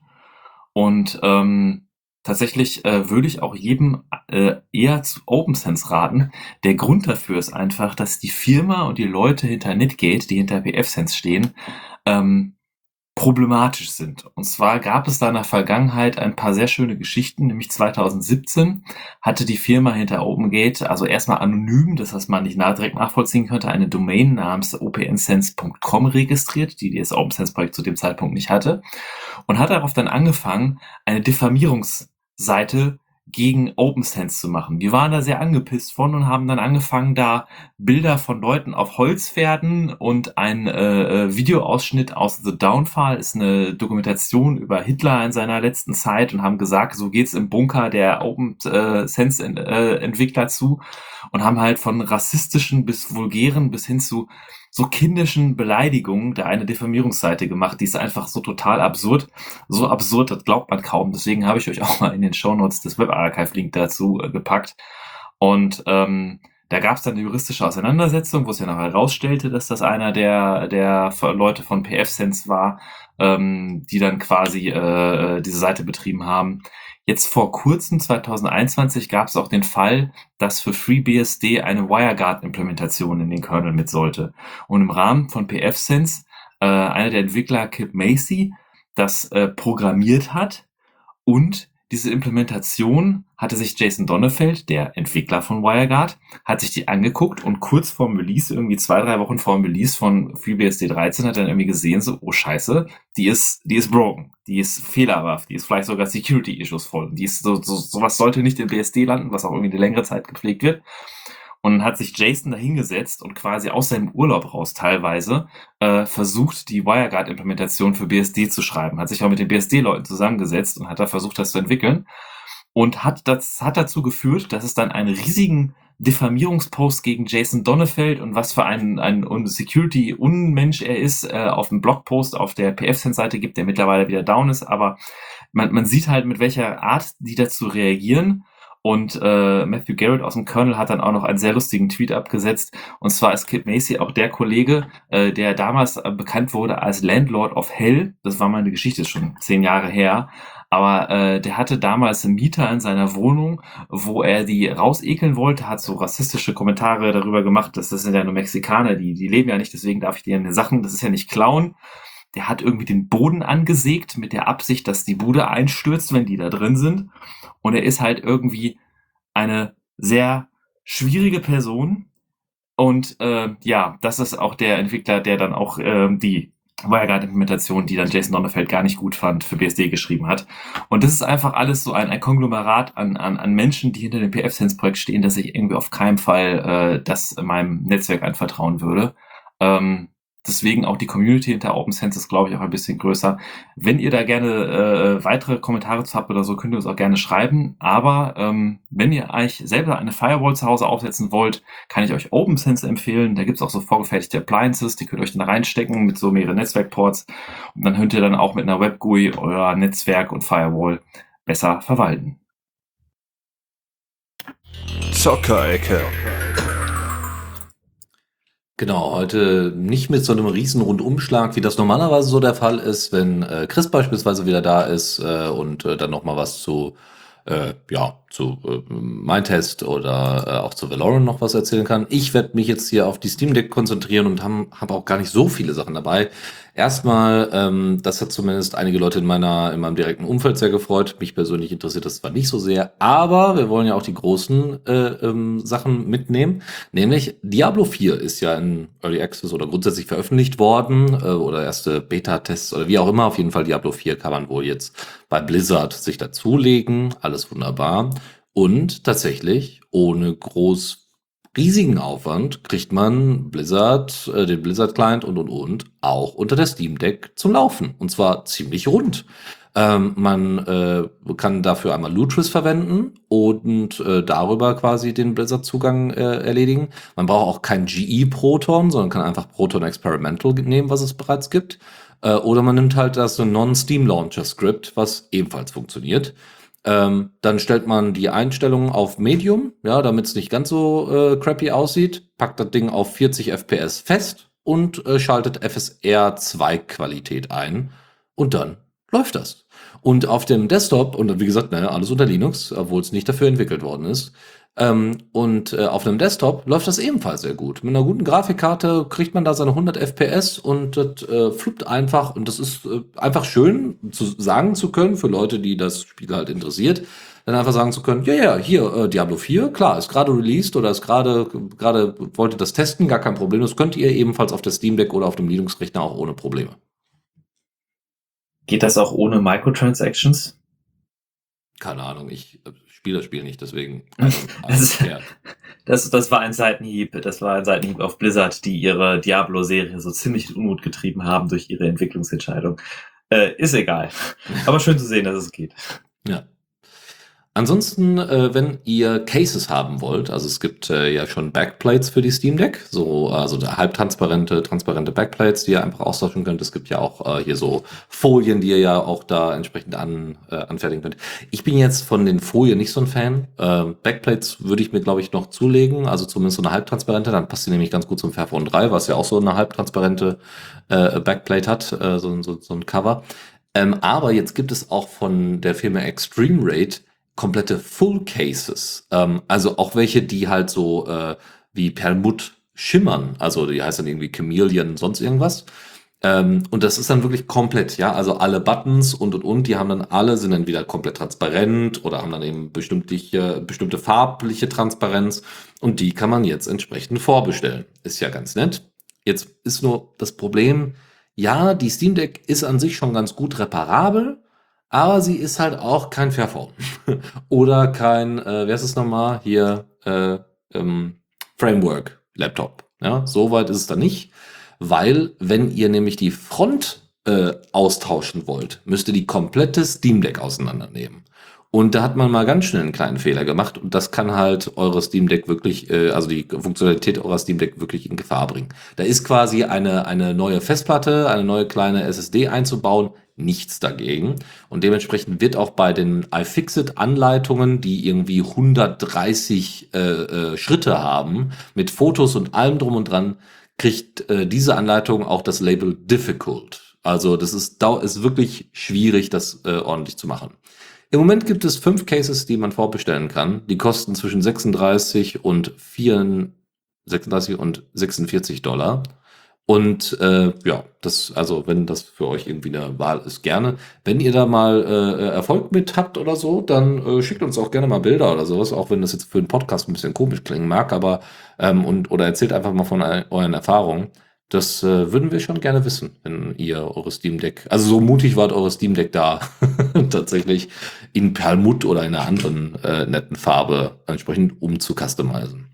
Und ähm, tatsächlich äh, würde ich auch jedem äh, eher zu OpenSense raten. Der Grund dafür ist einfach, dass die Firma und die Leute hinter Netgate, die hinter PFSense stehen, ähm, problematisch sind. Und zwar gab es da in der Vergangenheit ein paar sehr schöne Geschichten, nämlich 2017 hatte die Firma hinter OpenGate, also erstmal anonym, das heißt man nicht direkt nachvollziehen könnte, eine Domain namens opnsense.com registriert, die das OpenSense-Projekt zu dem Zeitpunkt nicht hatte, und hat darauf dann angefangen, eine Diffamierungsseite gegen OpenSense zu machen. Die waren da sehr angepisst von und haben dann angefangen, da Bilder von Leuten auf Holzpferden und ein äh, äh, Videoausschnitt aus The Downfall ist eine Dokumentation über Hitler in seiner letzten Zeit und haben gesagt, so geht's im Bunker der OpenSense-Entwickler zu und haben halt von rassistischen bis vulgären bis hin zu so kindischen Beleidigungen da eine Diffamierungsseite gemacht. Die ist einfach so total absurd. So absurd, das glaubt man kaum. Deswegen habe ich euch auch mal in den Shownotes das Webarchive-Link dazu äh, gepackt. Und ähm, da gab es dann eine juristische Auseinandersetzung, wo es ja noch herausstellte, dass das einer der, der Leute von PFSense war, ähm, die dann quasi äh, diese Seite betrieben haben. Jetzt vor kurzem, 2021, gab es auch den Fall, dass für FreeBSD eine WireGuard-Implementation in den Kernel mit sollte. Und im Rahmen von pfSense, äh, einer der Entwickler, Kip Macy, das äh, programmiert hat und diese Implementation hatte sich Jason Donnefeld, der Entwickler von WireGuard, hat sich die angeguckt und kurz vorm Release, irgendwie zwei, drei Wochen vor dem Release von FreeBSD 13, hat er dann irgendwie gesehen, so, oh scheiße, die ist, die ist broken, die ist fehlerhaft, die ist vielleicht sogar Security-Issues voll, die ist so, so, sowas sollte nicht in BSD landen, was auch irgendwie eine längere Zeit gepflegt wird. Und hat sich Jason dahingesetzt und quasi aus seinem Urlaub raus teilweise äh, versucht, die WireGuard-Implementation für BSD zu schreiben. Hat sich auch mit den BSD-Leuten zusammengesetzt und hat da versucht, das zu entwickeln. Und hat das hat dazu geführt, dass es dann einen riesigen Diffamierungspost gegen Jason Donnefeld und was für ein, ein Security-Unmensch er ist, äh, auf dem Blogpost auf der PF-Seite gibt, der mittlerweile wieder down ist. Aber man, man sieht halt, mit welcher Art die dazu reagieren und äh, Matthew Garrett aus dem Kernel hat dann auch noch einen sehr lustigen Tweet abgesetzt. Und zwar ist Kip Macy auch der Kollege, äh, der damals äh, bekannt wurde als Landlord of Hell. Das war meine Geschichte, schon zehn Jahre her. Aber äh, der hatte damals einen Mieter in seiner Wohnung, wo er die rausekeln wollte, hat so rassistische Kommentare darüber gemacht, dass das sind ja nur Mexikaner, die, die leben ja nicht, deswegen darf ich denen Sachen, das ist ja nicht klauen. Der hat irgendwie den Boden angesägt mit der Absicht, dass die Bude einstürzt, wenn die da drin sind. Und er ist halt irgendwie eine sehr schwierige Person. Und äh, ja, das ist auch der Entwickler, der dann auch äh, die WireGuard-Implementation, die dann Jason Donnerfeld gar nicht gut fand, für BSD geschrieben hat. Und das ist einfach alles so ein, ein Konglomerat an, an, an Menschen, die hinter dem PF-Sense-Projekt stehen, dass ich irgendwie auf keinen Fall äh, das meinem Netzwerk anvertrauen würde. Ähm, Deswegen auch die Community hinter OpenSense ist, glaube ich, auch ein bisschen größer. Wenn ihr da gerne äh, weitere Kommentare zu habt oder so, könnt ihr uns auch gerne schreiben. Aber ähm, wenn ihr euch selber eine Firewall zu Hause aufsetzen wollt, kann ich euch OpenSense empfehlen. Da gibt's auch so vorgefertigte Appliances, die könnt ihr euch dann reinstecken mit so mehreren Netzwerkports. Und dann könnt ihr dann auch mit einer WebGUI euer Netzwerk und Firewall besser verwalten. Zockerecke. Genau, heute nicht mit so einem riesen Rundumschlag, wie das normalerweise so der Fall ist, wenn äh, Chris beispielsweise wieder da ist äh, und äh, dann noch mal was zu äh, ja, zu äh, Mindtest oder äh, auch zu Valorant noch was erzählen kann. Ich werde mich jetzt hier auf die Steam Deck konzentrieren und habe hab auch gar nicht so viele Sachen dabei. Erstmal, ähm, das hat zumindest einige Leute in meiner in meinem direkten Umfeld sehr gefreut. Mich persönlich interessiert das zwar nicht so sehr, aber wir wollen ja auch die großen äh, ähm, Sachen mitnehmen. Nämlich Diablo 4 ist ja in Early Access oder grundsätzlich veröffentlicht worden äh, oder erste Beta-Tests oder wie auch immer. Auf jeden Fall Diablo 4 kann man wohl jetzt bei Blizzard sich dazulegen. Alles wunderbar. Und tatsächlich, ohne groß riesigen Aufwand, kriegt man Blizzard, äh, den Blizzard-Client und und und auch unter der Steam Deck zum Laufen. Und zwar ziemlich rund. Ähm, man äh, kann dafür einmal Lutris verwenden und äh, darüber quasi den Blizzard-Zugang äh, erledigen. Man braucht auch kein GE Proton, sondern kann einfach Proton Experimental nehmen, was es bereits gibt. Äh, oder man nimmt halt das Non-Steam-Launcher-Script, was ebenfalls funktioniert. Ähm, dann stellt man die Einstellungen auf Medium, ja, damit es nicht ganz so äh, crappy aussieht, packt das Ding auf 40 FPS fest und äh, schaltet FSR 2 Qualität ein und dann läuft das. Und auf dem Desktop, und wie gesagt, ne, alles unter Linux, obwohl es nicht dafür entwickelt worden ist, ähm, und äh, auf einem Desktop läuft das ebenfalls sehr gut. Mit einer guten Grafikkarte kriegt man da seine 100 FPS und das äh, fluppt einfach. Und das ist äh, einfach schön zu sagen zu können für Leute, die das Spiel halt interessiert. Dann einfach sagen zu können, ja, ja, hier, äh, Diablo 4, klar, ist gerade released oder ist gerade, gerade wollte das testen, gar kein Problem. Das könnt ihr ebenfalls auf der Steam Deck oder auf dem Linux-Rechner auch ohne Probleme. Geht das auch ohne Microtransactions? Keine Ahnung, ich äh, spiele das Spiel nicht, deswegen. das, das, das war ein Seitenhieb, das war ein Seitenhieb auf Blizzard, die ihre Diablo-Serie so ziemlich in Unmut getrieben haben durch ihre Entwicklungsentscheidung. Äh, ist egal. Aber schön zu sehen, dass es geht. Ja. Ansonsten, äh, wenn ihr Cases haben wollt, also es gibt äh, ja schon Backplates für die Steam Deck, so also halbtransparente, transparente Backplates, die ihr einfach austauschen könnt. Es gibt ja auch äh, hier so Folien, die ihr ja auch da entsprechend an, äh, anfertigen könnt. Ich bin jetzt von den Folien nicht so ein Fan. Äh, Backplates würde ich mir, glaube ich, noch zulegen, also zumindest so eine halbtransparente, dann passt sie nämlich ganz gut zum Fairphone 3, was ja auch so eine halbtransparente äh, Backplate hat, äh, so, so, so ein Cover. Ähm, aber jetzt gibt es auch von der Firma Extreme Rate komplette Full Cases. Ähm, also auch welche, die halt so äh, wie Perlmutt schimmern. Also die heißt dann irgendwie Chameleon, sonst irgendwas. Ähm, und das ist dann wirklich komplett, ja. Also alle Buttons und und und, die haben dann alle, sind dann wieder komplett transparent oder haben dann eben bestimmte, bestimmte farbliche Transparenz. Und die kann man jetzt entsprechend vorbestellen. Ist ja ganz nett. Jetzt ist nur das Problem, ja, die Steam Deck ist an sich schon ganz gut reparabel, aber sie ist halt auch kein Fairphone. Oder kein, äh, wer ist es nochmal? Hier, äh, ähm, Framework Laptop. Ja, so weit ist es da nicht. Weil, wenn ihr nämlich die Front äh, austauschen wollt, müsst ihr die komplette Steam Deck auseinandernehmen. Und da hat man mal ganz schnell einen kleinen Fehler gemacht und das kann halt eure Steam Deck wirklich, äh, also die Funktionalität eurer Steam Deck wirklich in Gefahr bringen. Da ist quasi eine, eine neue Festplatte, eine neue kleine SSD einzubauen, nichts dagegen. Und dementsprechend wird auch bei den iFixit-Anleitungen, die irgendwie 130 äh, äh, Schritte haben, mit Fotos und allem drum und dran, kriegt äh, diese Anleitung auch das Label Difficult. Also das ist, ist wirklich schwierig, das äh, ordentlich zu machen. Im Moment gibt es fünf Cases, die man vorbestellen kann. Die kosten zwischen 36 und 4, 36 und 46 Dollar. Und äh, ja, das, also wenn das für euch irgendwie eine Wahl ist, gerne. Wenn ihr da mal äh, Erfolg mit habt oder so, dann äh, schickt uns auch gerne mal Bilder oder sowas, auch wenn das jetzt für einen Podcast ein bisschen komisch klingen mag, aber ähm, und oder erzählt einfach mal von euren Erfahrungen. Das äh, würden wir schon gerne wissen, wenn ihr eure Steam Deck, also so mutig wart eure Steam Deck da, tatsächlich in Perlmutt oder in einer anderen äh, netten Farbe entsprechend umzucustomizen.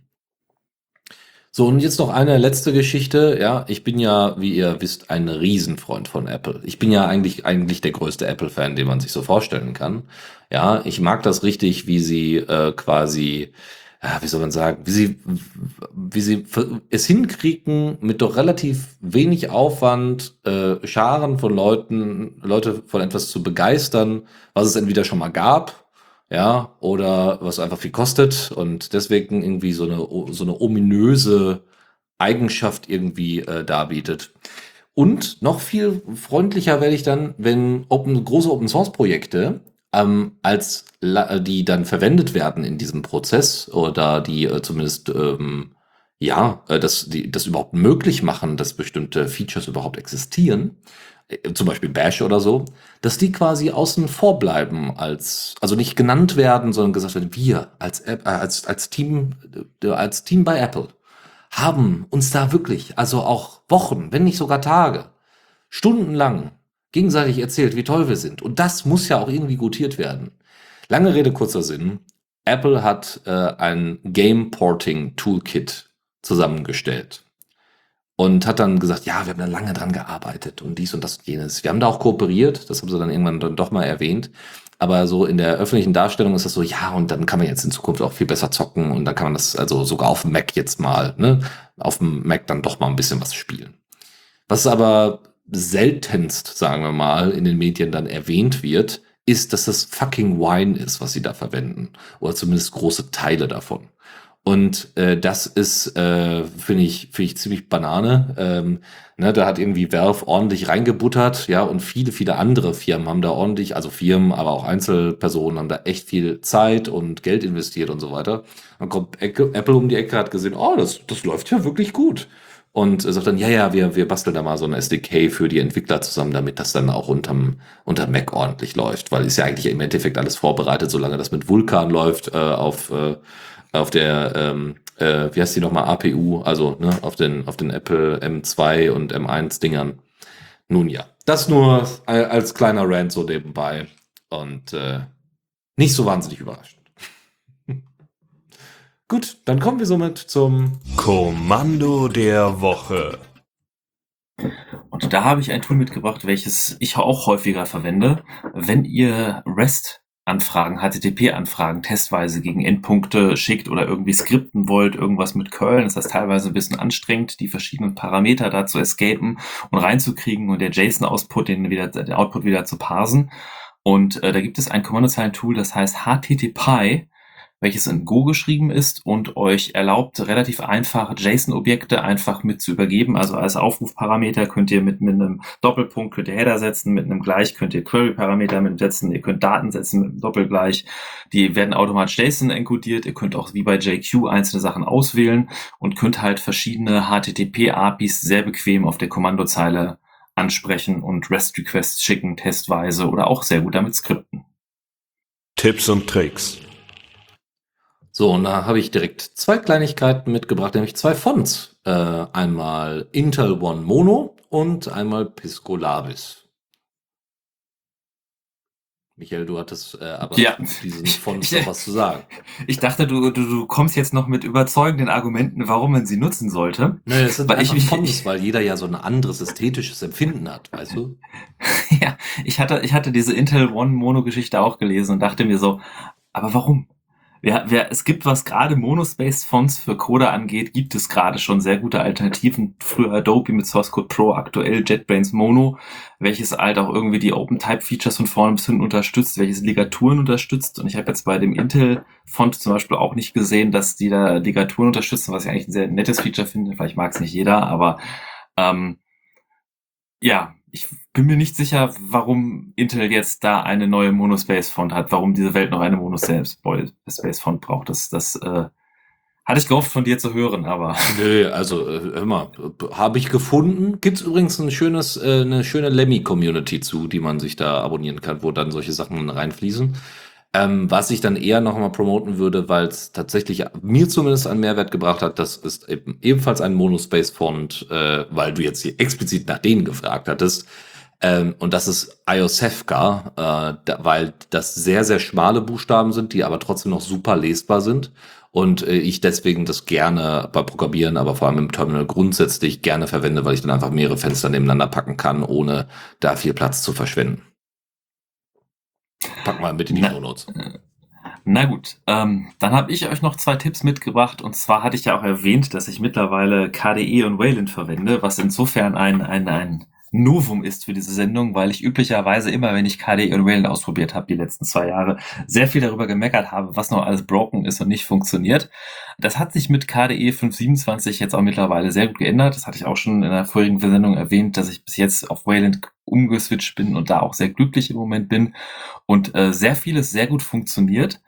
So, und jetzt noch eine letzte Geschichte. Ja, ich bin ja, wie ihr wisst, ein Riesenfreund von Apple. Ich bin ja eigentlich, eigentlich der größte Apple-Fan, den man sich so vorstellen kann. Ja, ich mag das richtig, wie sie äh, quasi wie soll man sagen, wie sie, wie sie es hinkriegen, mit doch relativ wenig Aufwand äh, Scharen von Leuten, Leute von etwas zu begeistern, was es entweder schon mal gab, ja, oder was einfach viel kostet und deswegen irgendwie so eine, so eine ominöse Eigenschaft irgendwie äh, darbietet. Und noch viel freundlicher werde ich dann, wenn open, große Open Source Projekte ähm, als die dann verwendet werden in diesem Prozess oder die äh, zumindest ähm, ja, äh, dass die das überhaupt möglich machen, dass bestimmte Features überhaupt existieren, äh, zum Beispiel Bash oder so, dass die quasi außen vor bleiben als, also nicht genannt werden, sondern gesagt werden, wir als, äh, als, als Team, äh, als Team bei Apple haben uns da wirklich, also auch Wochen, wenn nicht sogar Tage, stundenlang gegenseitig erzählt, wie toll wir sind. Und das muss ja auch irgendwie gutiert werden. Lange Rede, kurzer Sinn. Apple hat äh, ein Game Porting Toolkit zusammengestellt und hat dann gesagt, ja, wir haben da lange dran gearbeitet und dies und das und jenes. Wir haben da auch kooperiert, das haben sie dann irgendwann dann doch mal erwähnt. Aber so in der öffentlichen Darstellung ist das so, ja, und dann kann man jetzt in Zukunft auch viel besser zocken und dann kann man das also sogar auf dem Mac jetzt mal, ne, auf dem Mac dann doch mal ein bisschen was spielen. Was aber seltenst, sagen wir mal, in den Medien dann erwähnt wird, ist, dass das fucking Wine ist, was sie da verwenden. Oder zumindest große Teile davon. Und äh, das ist, äh, finde ich, finde ich ziemlich Banane. Ähm, ne, da hat irgendwie Valve ordentlich reingebuttert, ja, und viele, viele andere Firmen haben da ordentlich, also Firmen, aber auch Einzelpersonen haben da echt viel Zeit und Geld investiert und so weiter. Dann kommt Apple um die Ecke, hat gesehen, oh, das, das läuft ja wirklich gut. Und sagt dann, ja, ja, wir, wir basteln da mal so ein SDK für die Entwickler zusammen, damit das dann auch unterm, unter Mac ordentlich läuft, weil ist ja eigentlich im Endeffekt alles vorbereitet, solange das mit Vulkan läuft, äh, auf, äh, auf der, ähm, äh, wie heißt die nochmal, APU, also ne, auf den, auf den Apple M2 und M1 Dingern. Nun ja, das nur als kleiner Rant so nebenbei und äh, nicht so wahnsinnig überraschend. Gut, dann kommen wir somit zum Kommando der Woche. Und da habe ich ein Tool mitgebracht, welches ich auch häufiger verwende. Wenn ihr REST Anfragen, HTTP-Anfragen testweise gegen Endpunkte schickt oder irgendwie skripten wollt, irgendwas mit Curl. Das heißt teilweise ein bisschen anstrengend, die verschiedenen Parameter da zu escapen und reinzukriegen und der JSON-Output, den wieder, den Output wieder zu parsen. Und äh, da gibt es ein Kommandozeilen-Tool, das heißt HTTP welches in Go geschrieben ist und euch erlaubt, relativ einfach JSON-Objekte einfach mit zu übergeben. Also als Aufrufparameter könnt ihr mit, mit einem Doppelpunkt könnt ihr Header setzen, mit einem Gleich könnt ihr Query-Parameter mitsetzen, ihr könnt Daten setzen mit einem Doppelgleich. Die werden automatisch JSON encodiert. Ihr könnt auch wie bei JQ einzelne Sachen auswählen und könnt halt verschiedene HTTP-APIs sehr bequem auf der Kommandozeile ansprechen und REST-Requests schicken, testweise oder auch sehr gut damit skripten. Tipps und Tricks. So, und da habe ich direkt zwei Kleinigkeiten mitgebracht, nämlich zwei Fonts. Äh, einmal Intel One Mono und einmal Pisco Labis. Michael, du hattest äh, aber ja. diesen Fonts noch was zu sagen. Ich dachte, du, du, du kommst jetzt noch mit überzeugenden Argumenten, warum man sie nutzen sollte. Nein, das sind weil einfach ich, Fonts, weil jeder ja so ein anderes ästhetisches Empfinden hat, weißt du? ja, ich hatte, ich hatte diese Intel One Mono Geschichte auch gelesen und dachte mir so, aber warum? Wer, wer, es gibt, was gerade Monospaced-Fonts für Coder angeht, gibt es gerade schon sehr gute Alternativen. Früher Adobe mit Source Code Pro, aktuell JetBrains Mono, welches halt auch irgendwie die Open-Type-Features von vorne bis hinten unterstützt, welches Ligaturen unterstützt. Und ich habe jetzt bei dem Intel-Font zum Beispiel auch nicht gesehen, dass die da Ligaturen unterstützen, was ich eigentlich ein sehr nettes Feature finde. Vielleicht mag es nicht jeder, aber ähm, ja, ich bin mir nicht sicher, warum Intel jetzt da eine neue Monospace-Font hat, warum diese Welt noch eine Monospace-Font braucht. Das, das äh, hatte ich gehofft von dir zu hören, aber. Nö, also äh, hör mal, habe ich gefunden. Gibt's übrigens ein schönes, äh, eine schöne Lemmy-Community zu, die man sich da abonnieren kann, wo dann solche Sachen reinfließen. Ähm, was ich dann eher noch mal promoten würde, weil es tatsächlich mir zumindest einen Mehrwert gebracht hat, das ist eben ebenfalls ein Monospace-Font, äh, weil du jetzt hier explizit nach denen gefragt hattest. Ähm, und das ist Iosefka, äh, da, weil das sehr, sehr schmale Buchstaben sind, die aber trotzdem noch super lesbar sind. Und äh, ich deswegen das gerne bei Programmieren, aber vor allem im Terminal grundsätzlich gerne verwende, weil ich dann einfach mehrere Fenster nebeneinander packen kann, ohne da viel Platz zu verschwenden. Pack mal mit in die Show Notes. Na gut, ähm, dann habe ich euch noch zwei Tipps mitgebracht. Und zwar hatte ich ja auch erwähnt, dass ich mittlerweile KDE und Wayland verwende, was insofern ein, ein, ein Novum ist für diese Sendung, weil ich üblicherweise immer, wenn ich KDE und Wayland ausprobiert habe, die letzten zwei Jahre, sehr viel darüber gemeckert habe, was noch alles broken ist und nicht funktioniert. Das hat sich mit KDE 527 jetzt auch mittlerweile sehr gut geändert. Das hatte ich auch schon in der vorigen Sendung erwähnt, dass ich bis jetzt auf Wayland umgeswitcht bin und da auch sehr glücklich im Moment bin und äh, sehr vieles sehr gut funktioniert.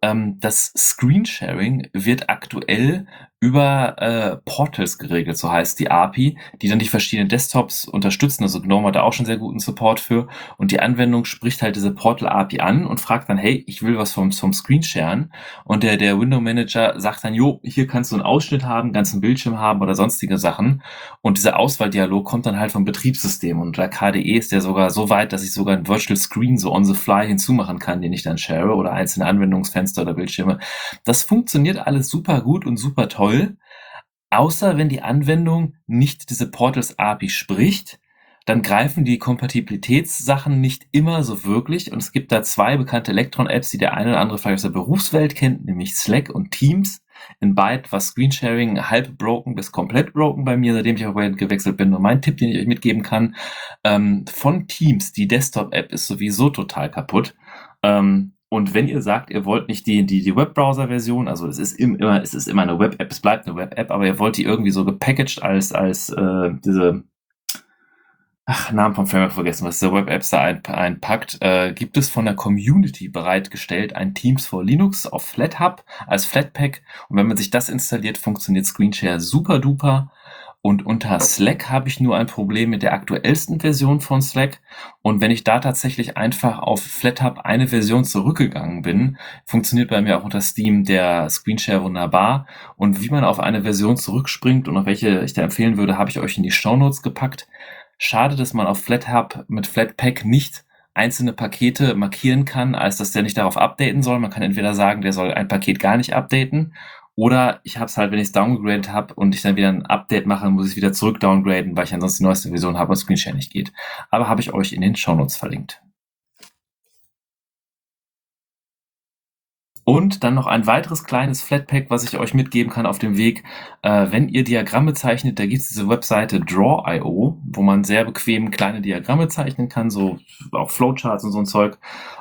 Ähm, das Screensharing wird aktuell über äh, Portals geregelt, so heißt die API, die dann die verschiedenen Desktops unterstützen. Also GNOME hat da auch schon sehr guten Support für. Und die Anwendung spricht halt diese Portal-API an und fragt dann, hey, ich will was vom, vom Screen sharen. Und der, der Window Manager sagt dann, jo, hier kannst du einen Ausschnitt haben, ganzen Bildschirm haben oder sonstige Sachen. Und dieser Auswahldialog kommt dann halt vom Betriebssystem. Und der KDE ist der sogar so weit, dass ich sogar ein Virtual Screen so on the fly hinzumachen kann, den ich dann share oder einzelne Anwendungsfenster oder Bildschirme. Das funktioniert alles super gut und super toll toll, außer wenn die Anwendung nicht diese Portals API spricht, dann greifen die Kompatibilitätssachen nicht immer so wirklich. Und es gibt da zwei bekannte Electron-Apps, die der eine oder andere vielleicht aus der Berufswelt kennt, nämlich Slack und Teams. In Byte war Screensharing halb broken bis komplett broken bei mir, seitdem ich auf Reddit gewechselt bin. Und mein Tipp, den ich euch mitgeben kann, ähm, von Teams, die Desktop-App ist sowieso total kaputt. Ähm, und wenn ihr sagt, ihr wollt nicht die, die, die Webbrowser-Version, also es ist immer, es ist immer eine Web-App, es bleibt eine Web-App, aber ihr wollt die irgendwie so gepackaged als, als äh, diese ach, Namen vom Framework vergessen, was der Web-Apps da ein, einpackt, äh, gibt es von der Community bereitgestellt ein Teams for Linux auf FlatHub als Flatpak. Und wenn man sich das installiert, funktioniert Screenshare super duper. Und unter Slack habe ich nur ein Problem mit der aktuellsten Version von Slack. Und wenn ich da tatsächlich einfach auf FlatHub eine Version zurückgegangen bin, funktioniert bei mir auch unter Steam der Screenshare wunderbar. Und wie man auf eine Version zurückspringt und auf welche ich da empfehlen würde, habe ich euch in die Show Notes gepackt. Schade, dass man auf FlatHub mit Flatpak nicht einzelne Pakete markieren kann, als dass der nicht darauf updaten soll. Man kann entweder sagen, der soll ein Paket gar nicht updaten oder ich habe es halt, wenn ich es downgegradet habe und ich dann wieder ein Update mache, muss ich es wieder zurück downgraden, weil ich ansonsten die neueste Version habe und Screenshare nicht geht. Aber habe ich euch in den Shownotes verlinkt. Und dann noch ein weiteres kleines Flatpak, was ich euch mitgeben kann auf dem Weg. Äh, wenn ihr Diagramme zeichnet, da gibt es diese Webseite Draw.io, wo man sehr bequem kleine Diagramme zeichnen kann, so auch Flowcharts und so ein Zeug.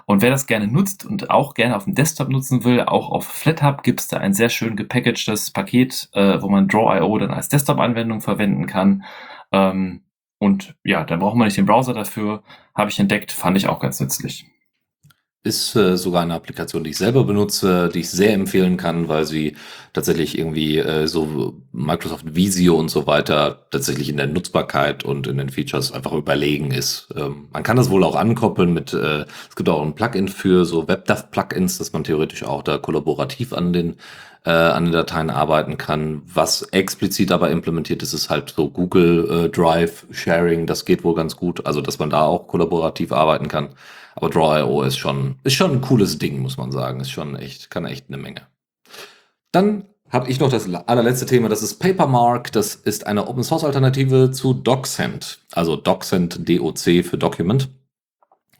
Und wer das gerne nutzt und auch gerne auf dem Desktop nutzen will, auch auf FlatHub gibt es da ein sehr schön gepackagtes Paket, äh, wo man Draw.io dann als Desktop-Anwendung verwenden kann. Ähm, und ja, dann braucht man nicht den Browser dafür. Habe ich entdeckt, fand ich auch ganz nützlich. Ist äh, sogar eine Applikation, die ich selber benutze, die ich sehr empfehlen kann, weil sie tatsächlich irgendwie äh, so Microsoft Visio und so weiter tatsächlich in der Nutzbarkeit und in den Features einfach überlegen ist. Ähm, man kann das wohl auch ankoppeln mit, äh, es gibt auch ein Plugin für so WebDAV-Plugins, dass man theoretisch auch da kollaborativ an den äh, an den Dateien arbeiten kann. Was explizit aber implementiert ist, ist halt so Google äh, Drive Sharing. Das geht wohl ganz gut. Also, dass man da auch kollaborativ arbeiten kann. Aber Draw.io ist schon, ist schon ein cooles Ding, muss man sagen. Ist schon echt, kann echt eine Menge. Dann habe ich noch das allerletzte Thema, das ist Papermark. Das ist eine Open Source Alternative zu DocSend. Also DocSend DOC für Document.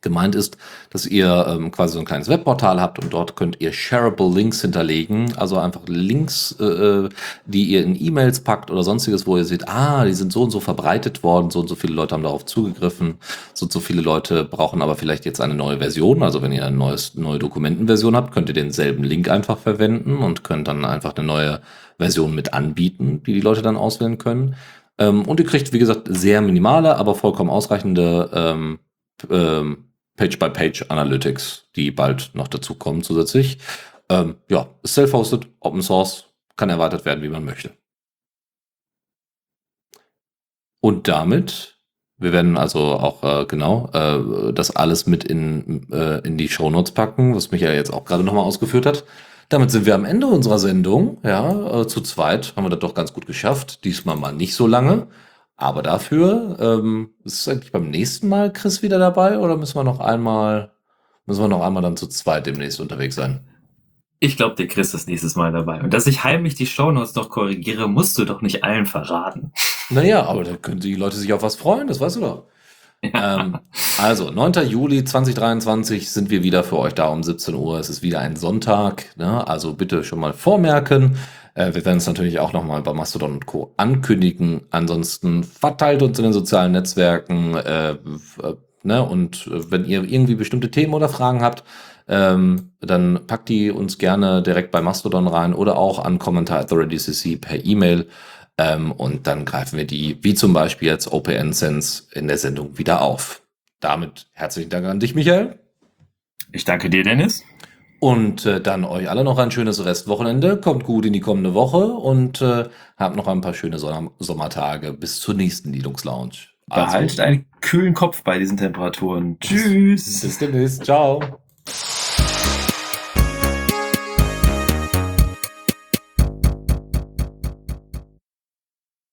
Gemeint ist, dass ihr ähm, quasi so ein kleines Webportal habt und dort könnt ihr shareable Links hinterlegen, also einfach Links, äh, äh, die ihr in E-Mails packt oder sonstiges, wo ihr seht, ah, die sind so und so verbreitet worden, so und so viele Leute haben darauf zugegriffen, so und so viele Leute brauchen aber vielleicht jetzt eine neue Version, also wenn ihr eine neues, neue Dokumentenversion habt, könnt ihr denselben Link einfach verwenden und könnt dann einfach eine neue Version mit anbieten, die die Leute dann auswählen können. Ähm, und ihr kriegt, wie gesagt, sehr minimale, aber vollkommen ausreichende ähm, ähm, Page-by-Page-Analytics, die bald noch dazu kommen zusätzlich. Ähm, ja, self-hosted, Open Source, kann erweitert werden, wie man möchte. Und damit, wir werden also auch äh, genau äh, das alles mit in, äh, in die Show Notes packen, was mich ja jetzt auch gerade nochmal ausgeführt hat. Damit sind wir am Ende unserer Sendung. Ja, äh, zu zweit haben wir das doch ganz gut geschafft. Diesmal mal nicht so lange. Aber dafür, ähm, ist eigentlich beim nächsten Mal Chris wieder dabei oder müssen wir noch einmal, müssen wir noch einmal dann zu zweit demnächst unterwegs sein? Ich glaube, der Chris ist nächstes Mal dabei. Und dass ich heimlich die Shownotes noch korrigiere, musst du doch nicht allen verraten. Naja, aber da können die Leute sich auf was freuen, das weißt du doch. Ja. Ähm, also, 9. Juli 2023 sind wir wieder für euch da um 17 Uhr. Es ist wieder ein Sonntag. Ne? Also bitte schon mal vormerken. Äh, wir werden es natürlich auch nochmal bei Mastodon und Co. ankündigen. Ansonsten verteilt uns in den sozialen Netzwerken. Äh, äh ne? Und äh, wenn ihr irgendwie bestimmte Themen oder Fragen habt, ähm, dann packt die uns gerne direkt bei Mastodon rein oder auch an Kommentar CC per E-Mail. Ähm, und dann greifen wir die, wie zum Beispiel jetzt OPN Sense, in der Sendung wieder auf. Damit herzlichen Dank an dich, Michael. Ich danke dir, Dennis. Und äh, dann euch alle noch ein schönes Restwochenende. Kommt gut in die kommende Woche und äh, habt noch ein paar schöne Sommer Sommertage bis zur nächsten Linux Lounge. Also, Behaltet einen kühlen Kopf bei diesen Temperaturen. Tschüss. Bis demnächst. Ciao.